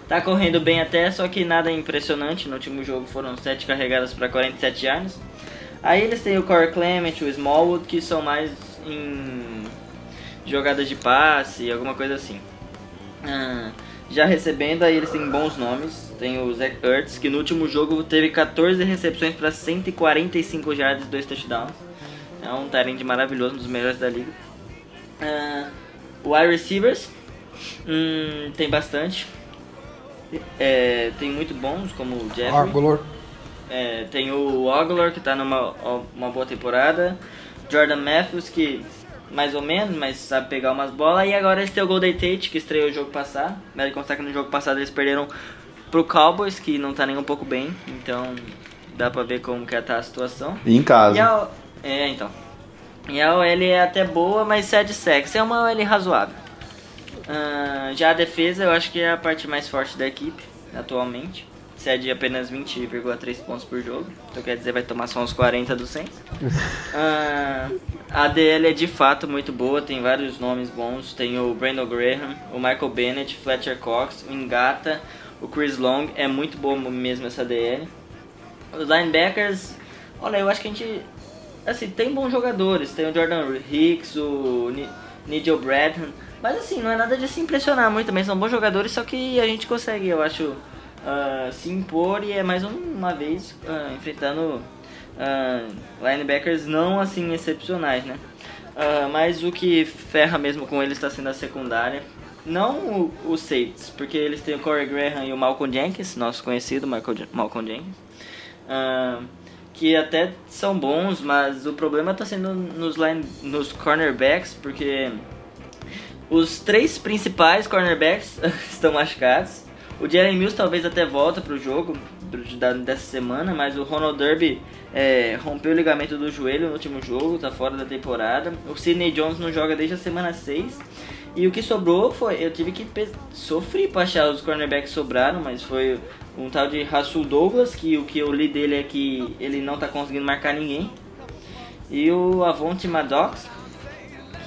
Tá correndo bem até, só que nada impressionante. No último jogo foram 7 carregadas para 47 yards. Aí eles têm o Corey Clement, o Smallwood, que são mais em jogadas de passe, alguma coisa assim. Ah, já recebendo, aí eles têm bons nomes. Tem o Zach Ertz, que no último jogo teve 14 recepções para 145 yards e 2 touchdowns. É um talent maravilhoso, um dos melhores da liga. Ah, wide receivers, hum, tem bastante. É, tem muito bons, como o Jeffrey. É, tem o Ogler, que tá numa uma boa temporada. Jordan Matthews, que mais ou menos, mas sabe pegar umas bolas. E agora eles têm o Golden Tate, que estreou o jogo passado. Vale constar que no jogo passado eles perderam pro Cowboys, que não tá nem um pouco bem. Então dá pra ver como que tá a situação. E em casa. E a, é, então. E a OL é até boa, mas cede sexo. É uma OL razoável. Ah, já a defesa eu acho que é a parte mais forte da equipe atualmente. Cede apenas 20,3 pontos por jogo. Então quer dizer, vai tomar só uns 40 do Saints. Ah, a DL é de fato muito boa, tem vários nomes bons. Tem o Brandon Graham, o Michael Bennett, Fletcher Cox, o Engata, o Chris Long. É muito boa mesmo essa DL. Os linebackers, olha, eu acho que a gente. Assim, tem bons jogadores. Tem o Jordan Hicks, o Ni- Nigel Bradham. Mas assim, não é nada de se impressionar muito também. São bons jogadores, só que a gente consegue, eu acho, ah, se impor e é mais um- uma vez ah, enfrentando ah, linebackers não assim excepcionais, né? Mas o que ferra mesmo com eles está sendo a secundária. Não os safeties, porque eles têm o Corey Graham e o Malcolm Jenkins, nosso conhecido Malcolm Jenkins. Que até são bons, mas o problema tá sendo nos, line, nos cornerbacks, porque os três principais cornerbacks estão machucados. O Jalen Mills talvez até volta pro jogo dessa semana, mas o Ronald Derby é, rompeu o ligamento do joelho no último jogo, tá fora da temporada. O Sidney Jones não joga desde a semana 6. E o que sobrou foi. Eu tive que sofrer pra achar os cornerbacks sobraram, mas foi um tal de Rasul Douglas, que o que eu li dele é que ele não tá conseguindo marcar ninguém. E o Avonte Maddox,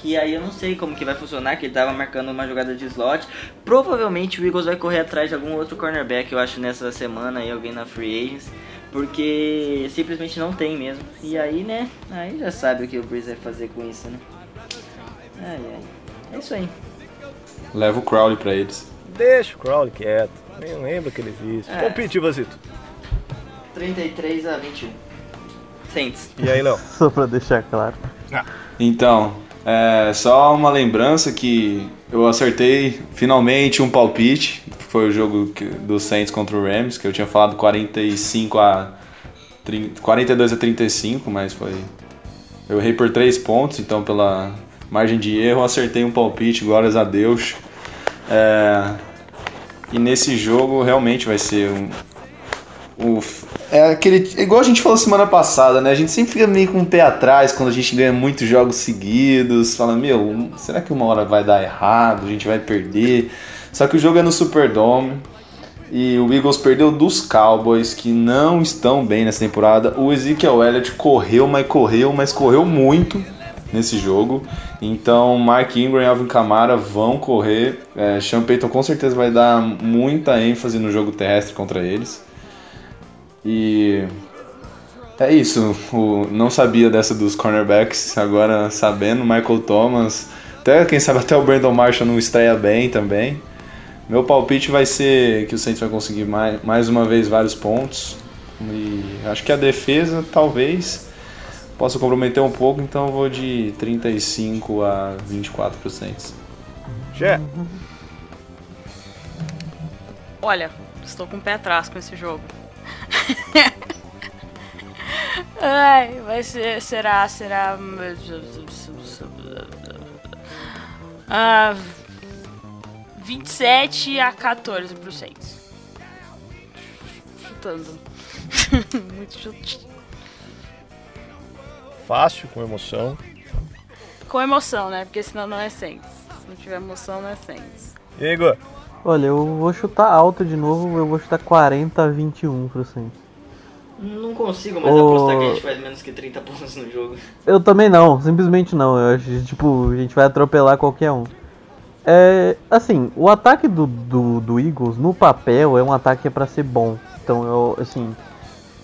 que aí eu não sei como que vai funcionar, que ele tava marcando uma jogada de slot. Provavelmente o Eagles vai correr atrás de algum outro cornerback, eu acho, nessa semana aí, alguém na Free Agents. Porque simplesmente não tem mesmo. E aí, né, aí já sabe o que o Breeze vai fazer com isso, né. Ai, ai. É isso aí. Leva o Crowley pra eles. Deixa o Crowley quieto. Nem lembra que ele existe. É. Vasito. 33 a 21. Saints. E aí, Léo? Só pra deixar claro. Então, é só uma lembrança que eu acertei finalmente um palpite. Foi o jogo que- do Saints contra o Rams, que eu tinha falado 45 a 30, 42 a 35, mas foi eu errei por 3 pontos, então pela margem de erro acertei um palpite, glórias a Deus. É, e nesse jogo realmente vai ser um, é aquele. Igual a gente falou semana passada, né? A gente sempre fica meio com o pé atrás quando a gente ganha muitos jogos seguidos. Fala, meu, será que uma hora vai dar errado? A gente vai perder. Só que o jogo é no Superdome. E o Eagles perdeu dos Cowboys, que não estão bem nessa temporada. O Ezekiel Elliott correu, mas correu, mas correu muito nesse jogo. Então, Mark Ingram e Alvin Kamara vão correr. É, Sean Payton com certeza vai dar muita ênfase no jogo terrestre contra eles. E é isso. O, não sabia dessa dos cornerbacks, agora sabendo, Michael Thomas, até quem sabe até o Brandon Marshall não estreia bem também. Meu palpite vai ser que o Saints vai conseguir mais, mais uma vez vários pontos. E acho que a defesa talvez possa comprometer um pouco, então eu vou de 35 a 24 pro Saints. Jé. Olha, estou com o pé atrás com esse jogo. Ai, vai ser. Será. Será. Ah, 27 a 14 pro Saints. Chutando. Muito chute. Fácil, com emoção. Com emoção, né? Porque senão não é Saints. Se não tiver emoção, não é Saints. E aí, Igor? Olha, eu vou chutar alto de novo, eu vou chutar 40 a 21 pro Saints. Não consigo mais Ô. apostar que a gente faz menos que 30 pontos no jogo. Eu também não, simplesmente não. Eu acho que, tipo, a gente vai atropelar qualquer um. É, assim, o ataque do, do, do Eagles no papel é um ataque que é pra ser bom. Então, eu, assim,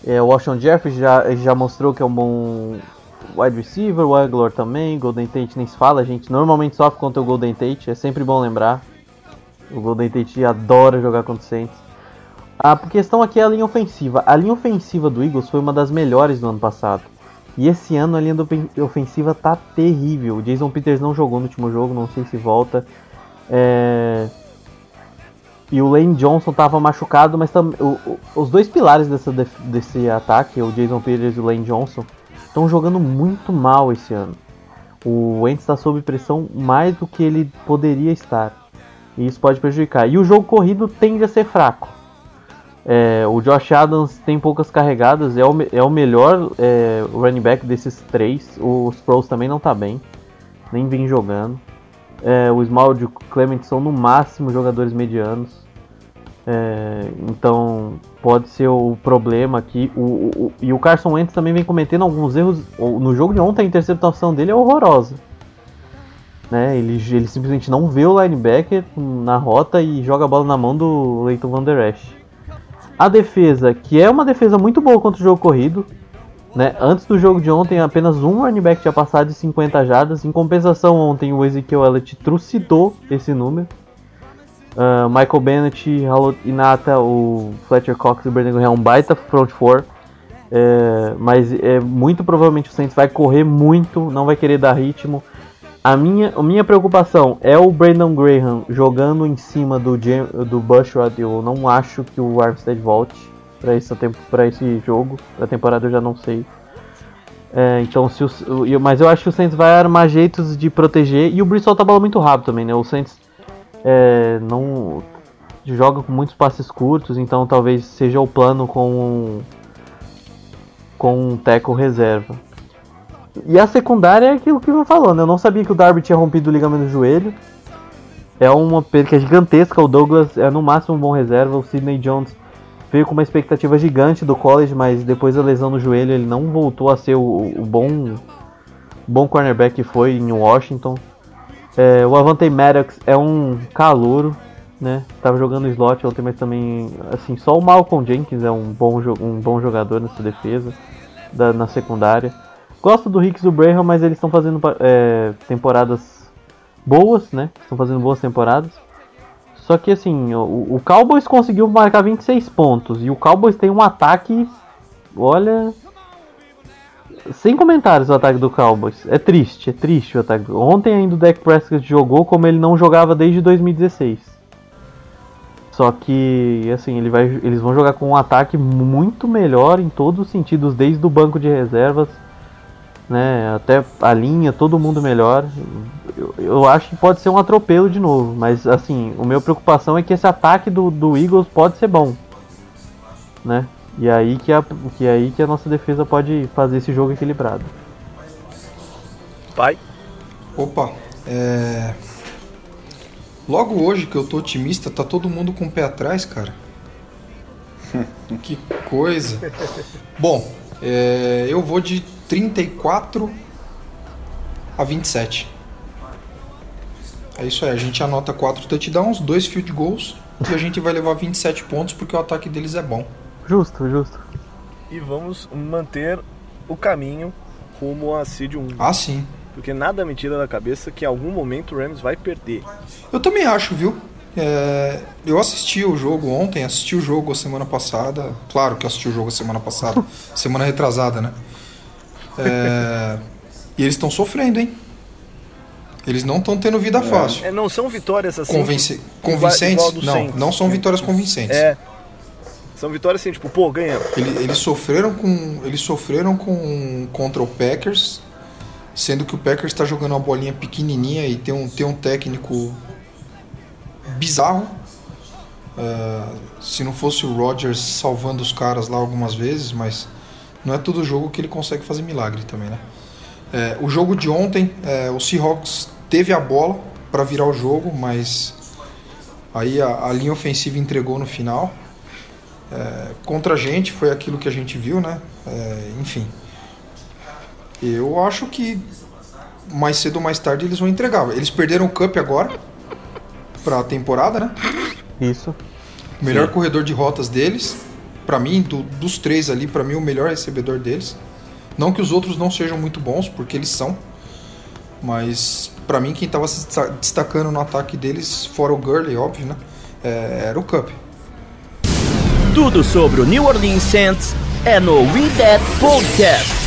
é, o Washington Jeffers já, já mostrou que é um bom wide receiver, o Aguilar também, Golden Tate nem se fala, a gente normalmente sofre contra o Golden Tate, é sempre bom lembrar. O Golden Tate adora jogar contra o Saints. A questão aqui é a linha ofensiva. A linha ofensiva do Eagles foi uma das melhores do ano passado. E esse ano a linha ofensiva tá terrível. O Jason Peters não jogou no último jogo, não sei se volta. É, E o Lane Johnson tava machucado, mas tam... o- o- os dois pilares dessa desse ataque, o Jason Peters e o Lane Johnson, estão jogando muito mal esse ano. O Wentz está sob pressão mais do que ele poderia estar. E isso pode prejudicar. E o jogo corrido tende a ser fraco. É, o Josh Adams tem poucas carregadas, é o, é o melhor é, running back desses três. O Sproles também não tá bem, nem vem jogando. É, o Small e o Clement são no máximo jogadores medianos. É, então pode ser o problema aqui. O, o- o- e o Carson Wentz também vem cometendo alguns erros. No jogo de ontem a interceptação dele é horrorosa. Né? Ele, ele simplesmente não vê o linebacker na rota e joga a bola na mão do Leighton Van Der Esch. A defesa, que é uma defesa muito boa contra o jogo corrido. Né? Antes do jogo de ontem, apenas um running back tinha passado de 50 jardas. Em compensação, ontem o Ezekiel Elliott trucidou esse número. Ah, Michael Bennett, Halo Inata, o Fletcher Cox e o Graham é um baita front four. É, mas é, muito provavelmente o Saints vai correr muito, não vai querer dar ritmo. A minha, a minha preocupação é o Brandon Graham jogando em cima do, do Bushrod. Eu não acho que o Armstead volte. para esse, esse jogo. Pra temporada eu já não sei. É, então, se o, mas eu acho que o Saints vai armar jeitos de proteger. E o solta a bola muito rápido também, né? O Saints é, não joga com muitos passes curtos, então talvez seja o plano com com um teco reserva. E a secundária é aquilo que eu falou, né? Eu não sabia que o Darby tinha rompido o ligamento do joelho. É uma perda gigantesca. O Douglas é no máximo um bom reserva. O Sidney Jones veio com uma expectativa gigante do college, mas depois da lesão no joelho ele não voltou a ser o, o bom, bom cornerback que foi em Washington. É, o Avante Maddox é um calouro, né? Tava jogando slot ontem, mas também assim só o Malcolm Jenkins é um bom, um bom jogador nessa defesa da, na secundária. Gosto do Hicks e do Braham, mas eles estão fazendo é, temporadas boas, né? Estão fazendo boas temporadas. Só que assim, o, o Cowboys conseguiu marcar 26 pontos e o Cowboys tem um ataque, olha, sem comentários o ataque do Cowboys. É triste, é triste o ataque. Ontem ainda o Dak Prescott jogou como ele não jogava desde 2016. Só que, assim, ele vai, eles vão jogar com um ataque muito melhor em todos os sentidos, desde o banco de reservas né? Até a linha, todo mundo melhor. Eu, eu, acho que pode ser um atropelo de novo, mas assim, o meu preocupação é que esse ataque do, do Eagles pode ser bom, né? E aí que a, que aí que a nossa defesa pode fazer esse jogo equilibrado. Pai. Opa, é... Logo hoje que eu tô otimista, tá todo mundo com o pé atrás, cara. que coisa. Bom, é... eu vou de 34 a 27. É isso aí, a gente anota 4 touchdowns, 2 field goals e a gente vai levar 27 pontos porque o ataque deles é bom. Justo, justo. E vamos manter o caminho rumo a seed 1. Ah, sim. Porque nada me tira da cabeça que em algum momento o Rams vai perder. Eu também acho, viu? É, eu assisti o jogo ontem, assisti o jogo a semana passada. Claro que eu assisti o jogo a semana passada, semana retrasada, né? É, e eles estão sofrendo, hein? Eles não estão tendo vida fácil. É, não são vitórias assim. Convince... Convincentes? não, Saints. não são vitórias convincentes. É. São vitórias assim, tipo, pô, ganhamos. Eles, eles sofreram com. Eles sofreram com contra o Packers, sendo que o Packers está jogando uma bolinha pequenininha e tem um, tem um técnico bizarro. Uh, se não fosse o Rodgers salvando os caras lá algumas vezes, mas não é todo jogo que ele consegue fazer milagre também, né? É, o jogo de ontem, é, o Seahawks teve a bola para virar o jogo, mas aí a, a, linha ofensiva entregou no final. É, contra a gente foi aquilo que a gente viu, né? É, enfim, eu acho que mais cedo ou mais tarde eles vão entregar. Eles perderam o Cup agora para a temporada, né? Isso. O melhor Sim. corredor de rotas deles para mim, do, dos três ali, para mim o melhor recebedor deles. Não que os outros não sejam muito bons, porque eles são. Mas para mim quem tava se destacando no ataque deles, fora o Gurley, óbvio, né? É, era o Cup. Tudo sobre o New Orleans Saints é no We That Podcast.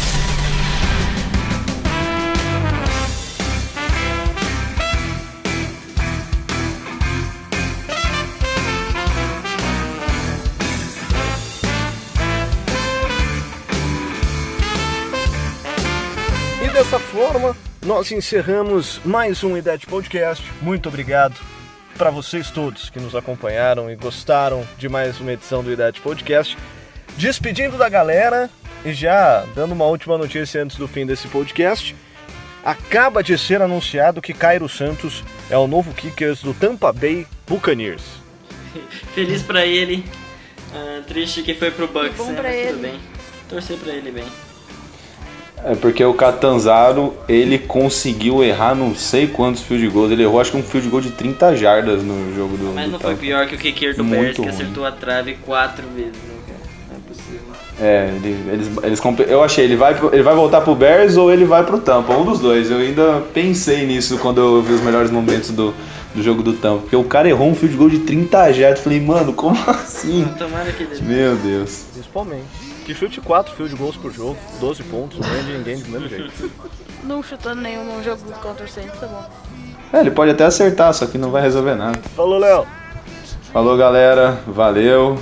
Nós encerramos mais um IDET Podcast. Muito obrigado para vocês todos que nos acompanharam e gostaram de mais uma edição do IDET Podcast. Despedindo da galera e já dando uma última notícia antes do fim desse podcast. Acaba de ser anunciado que Cairo Santos é o novo kicker do Tampa Bay Buccaneers. Feliz para ele. Uh, triste que foi pro Bucks, bom né? Pra Mas ele. tudo bem. Torcer pra ele bem. É porque o Catanzaro, ele conseguiu errar não sei quantos field goals. Ele errou acho que um field goal de 30 jardas no jogo do Mas do não foi Tampa. pior que o kicker do Bears que acertou a trave quatro vezes, né, cara? Não é possível. É, ele- eles, eles, eu achei, ele vai, ele vai voltar pro Bears ou ele vai pro Tampa, um dos dois. Eu ainda pensei nisso quando eu vi os melhores momentos do, do jogo do Tampa. Porque o cara errou um field goal de 30 jardas. Falei, mano, como assim? Tomara que ele. Meu Deus. Principalmente. Que chute 4 field goals por jogo, 12 pontos, não ganha de ninguém do mesmo jeito. Não chutando nenhum jogo contra o Saints, tá bom. É, ele pode até acertar, só que não vai resolver nada. Falou, Léo! Falou, galera. Valeu.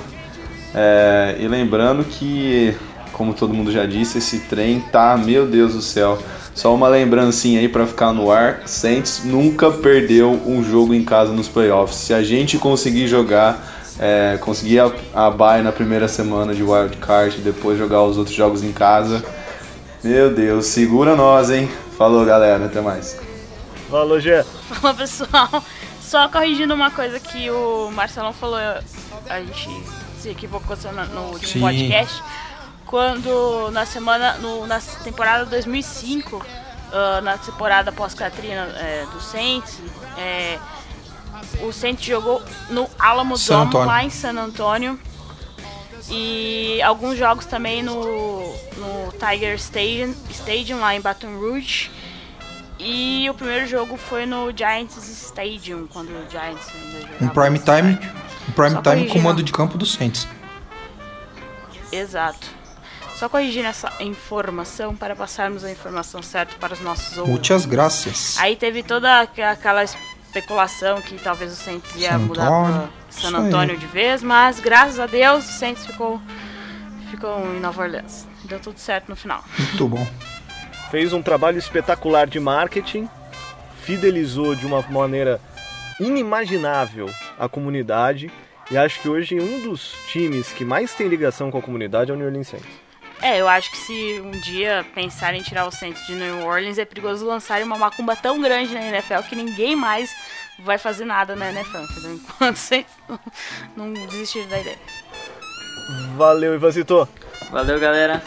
É, e lembrando que, como todo mundo já disse, esse trem tá, meu Deus do céu. Só uma lembrancinha aí para ficar no ar: Saints nunca perdeu um jogo em casa nos playoffs. Se a gente conseguir jogar, é, conseguir a, a bye na primeira semana de wild card, depois jogar os outros jogos em casa, meu Deus, segura nós, hein? Falou, galera, até mais. Falou, Gê. Fala pessoal, só corrigindo uma coisa que o Marcelão falou, a gente se equivocou no último Sim. podcast. Quando na semana, no, na temporada 2005, ah, na temporada pós-Katrina é, do Saints, é, o Saints jogou no Alamo San Dome lá em San Antônio. E alguns jogos também no, no Tiger Stadium, Stadium lá em Baton Rouge. E o primeiro jogo foi no Giants Stadium, quando o Giants ainda jogava. Em prime time, em prime time corrigindo. comando de campo do Saints. Exato. Só corrigindo essa informação para passarmos a informação certa para os nossos ouvintes. Muitas graças. Aí teve toda aqu- aquela especulação que talvez o Saints ia San mudar para San. Antônio de vez, mas graças a Deus o Saints ficou, ficou em Nova Orleans. Deu tudo certo no final. Muito bom. Fez um trabalho espetacular de marketing, fidelizou de uma maneira inimaginável a comunidade. E acho que hoje um dos times que mais tem ligação com a comunidade é o New Orleans Saints. É, eu acho que se um dia pensarem em tirar o Saints de New Orleans, é perigoso lançarem uma macumba tão grande na NFL que ninguém mais vai fazer nada na NFL, entendeu? Enquanto Saints não, não desistir da ideia. Valeu, Ivanzito. Valeu, galera.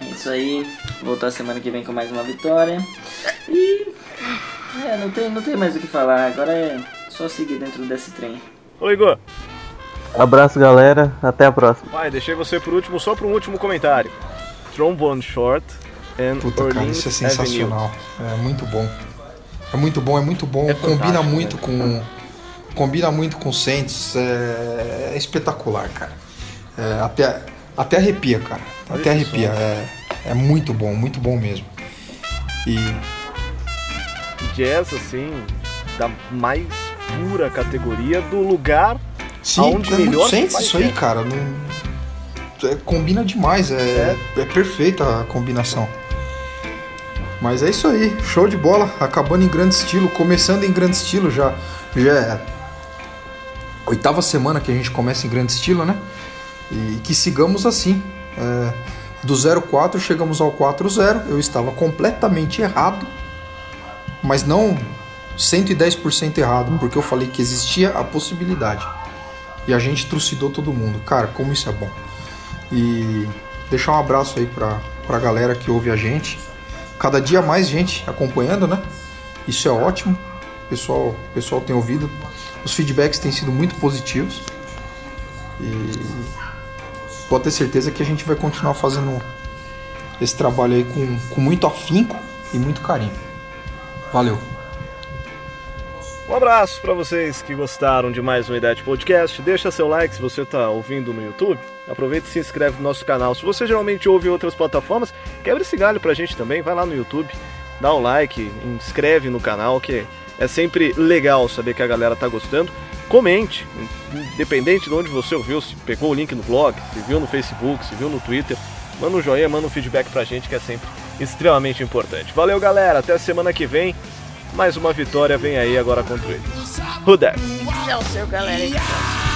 É isso aí. Voltar semana que vem com mais uma vitória. E. É, não tem, não tem mais o que falar. Agora é só seguir dentro desse trem. Ô, Igor. Abraço, galera. Até a próxima. Vai, deixei você por último, só para um último comentário. Trombone Short and Puta, cara, Orleans isso é sensacional. É muito bom. É muito bom, é muito bom. É combina muito né? com. Combina muito com o Saints. É, é espetacular, cara. É, até, até arrepia, cara. Até arrepia. É, é muito bom, muito bom mesmo. E Jazz, assim, da mais pura categoria do lugar sim, aonde é muito melhor faz isso aí, cara. Não, é, combina demais. É, é perfeita a combinação. Mas é isso aí, show de bola, acabando em grande estilo, começando em grande estilo já. Já é oitava semana que a gente começa em grande estilo, né? E que sigamos assim. É, do 04 chegamos ao 4-0. Eu estava completamente errado, mas não 110% errado, porque eu falei que existia a possibilidade. E a gente trucidou todo mundo. Cara, como isso é bom. E deixar um abraço aí pra, pra galera que ouve a gente. Cada dia mais gente acompanhando, né? Isso é ótimo. O pessoal, pessoal tem ouvido. Os feedbacks têm sido muito positivos. E pode ter certeza que a gente vai continuar fazendo esse trabalho aí com, com muito afinco e muito carinho. Valeu. Um abraço para vocês que gostaram de mais um Idade Podcast. Deixa seu like se você está ouvindo no YouTube. Aproveita e se inscreve no nosso canal. Se você geralmente ouve em outras plataformas, quebra esse galho pra gente também. Vai lá no YouTube, dá um like, inscreve no canal, que é sempre legal saber que a galera tá gostando. Comente, independente de onde você ouviu, se pegou o link no blog, se viu no Facebook, se viu no Twitter. Manda um joinha, manda um feedback pra gente que é sempre extremamente importante. Valeu, galera. Até a semana que vem. Mais uma vitória vem aí agora contra eles. Who that? Seu galera.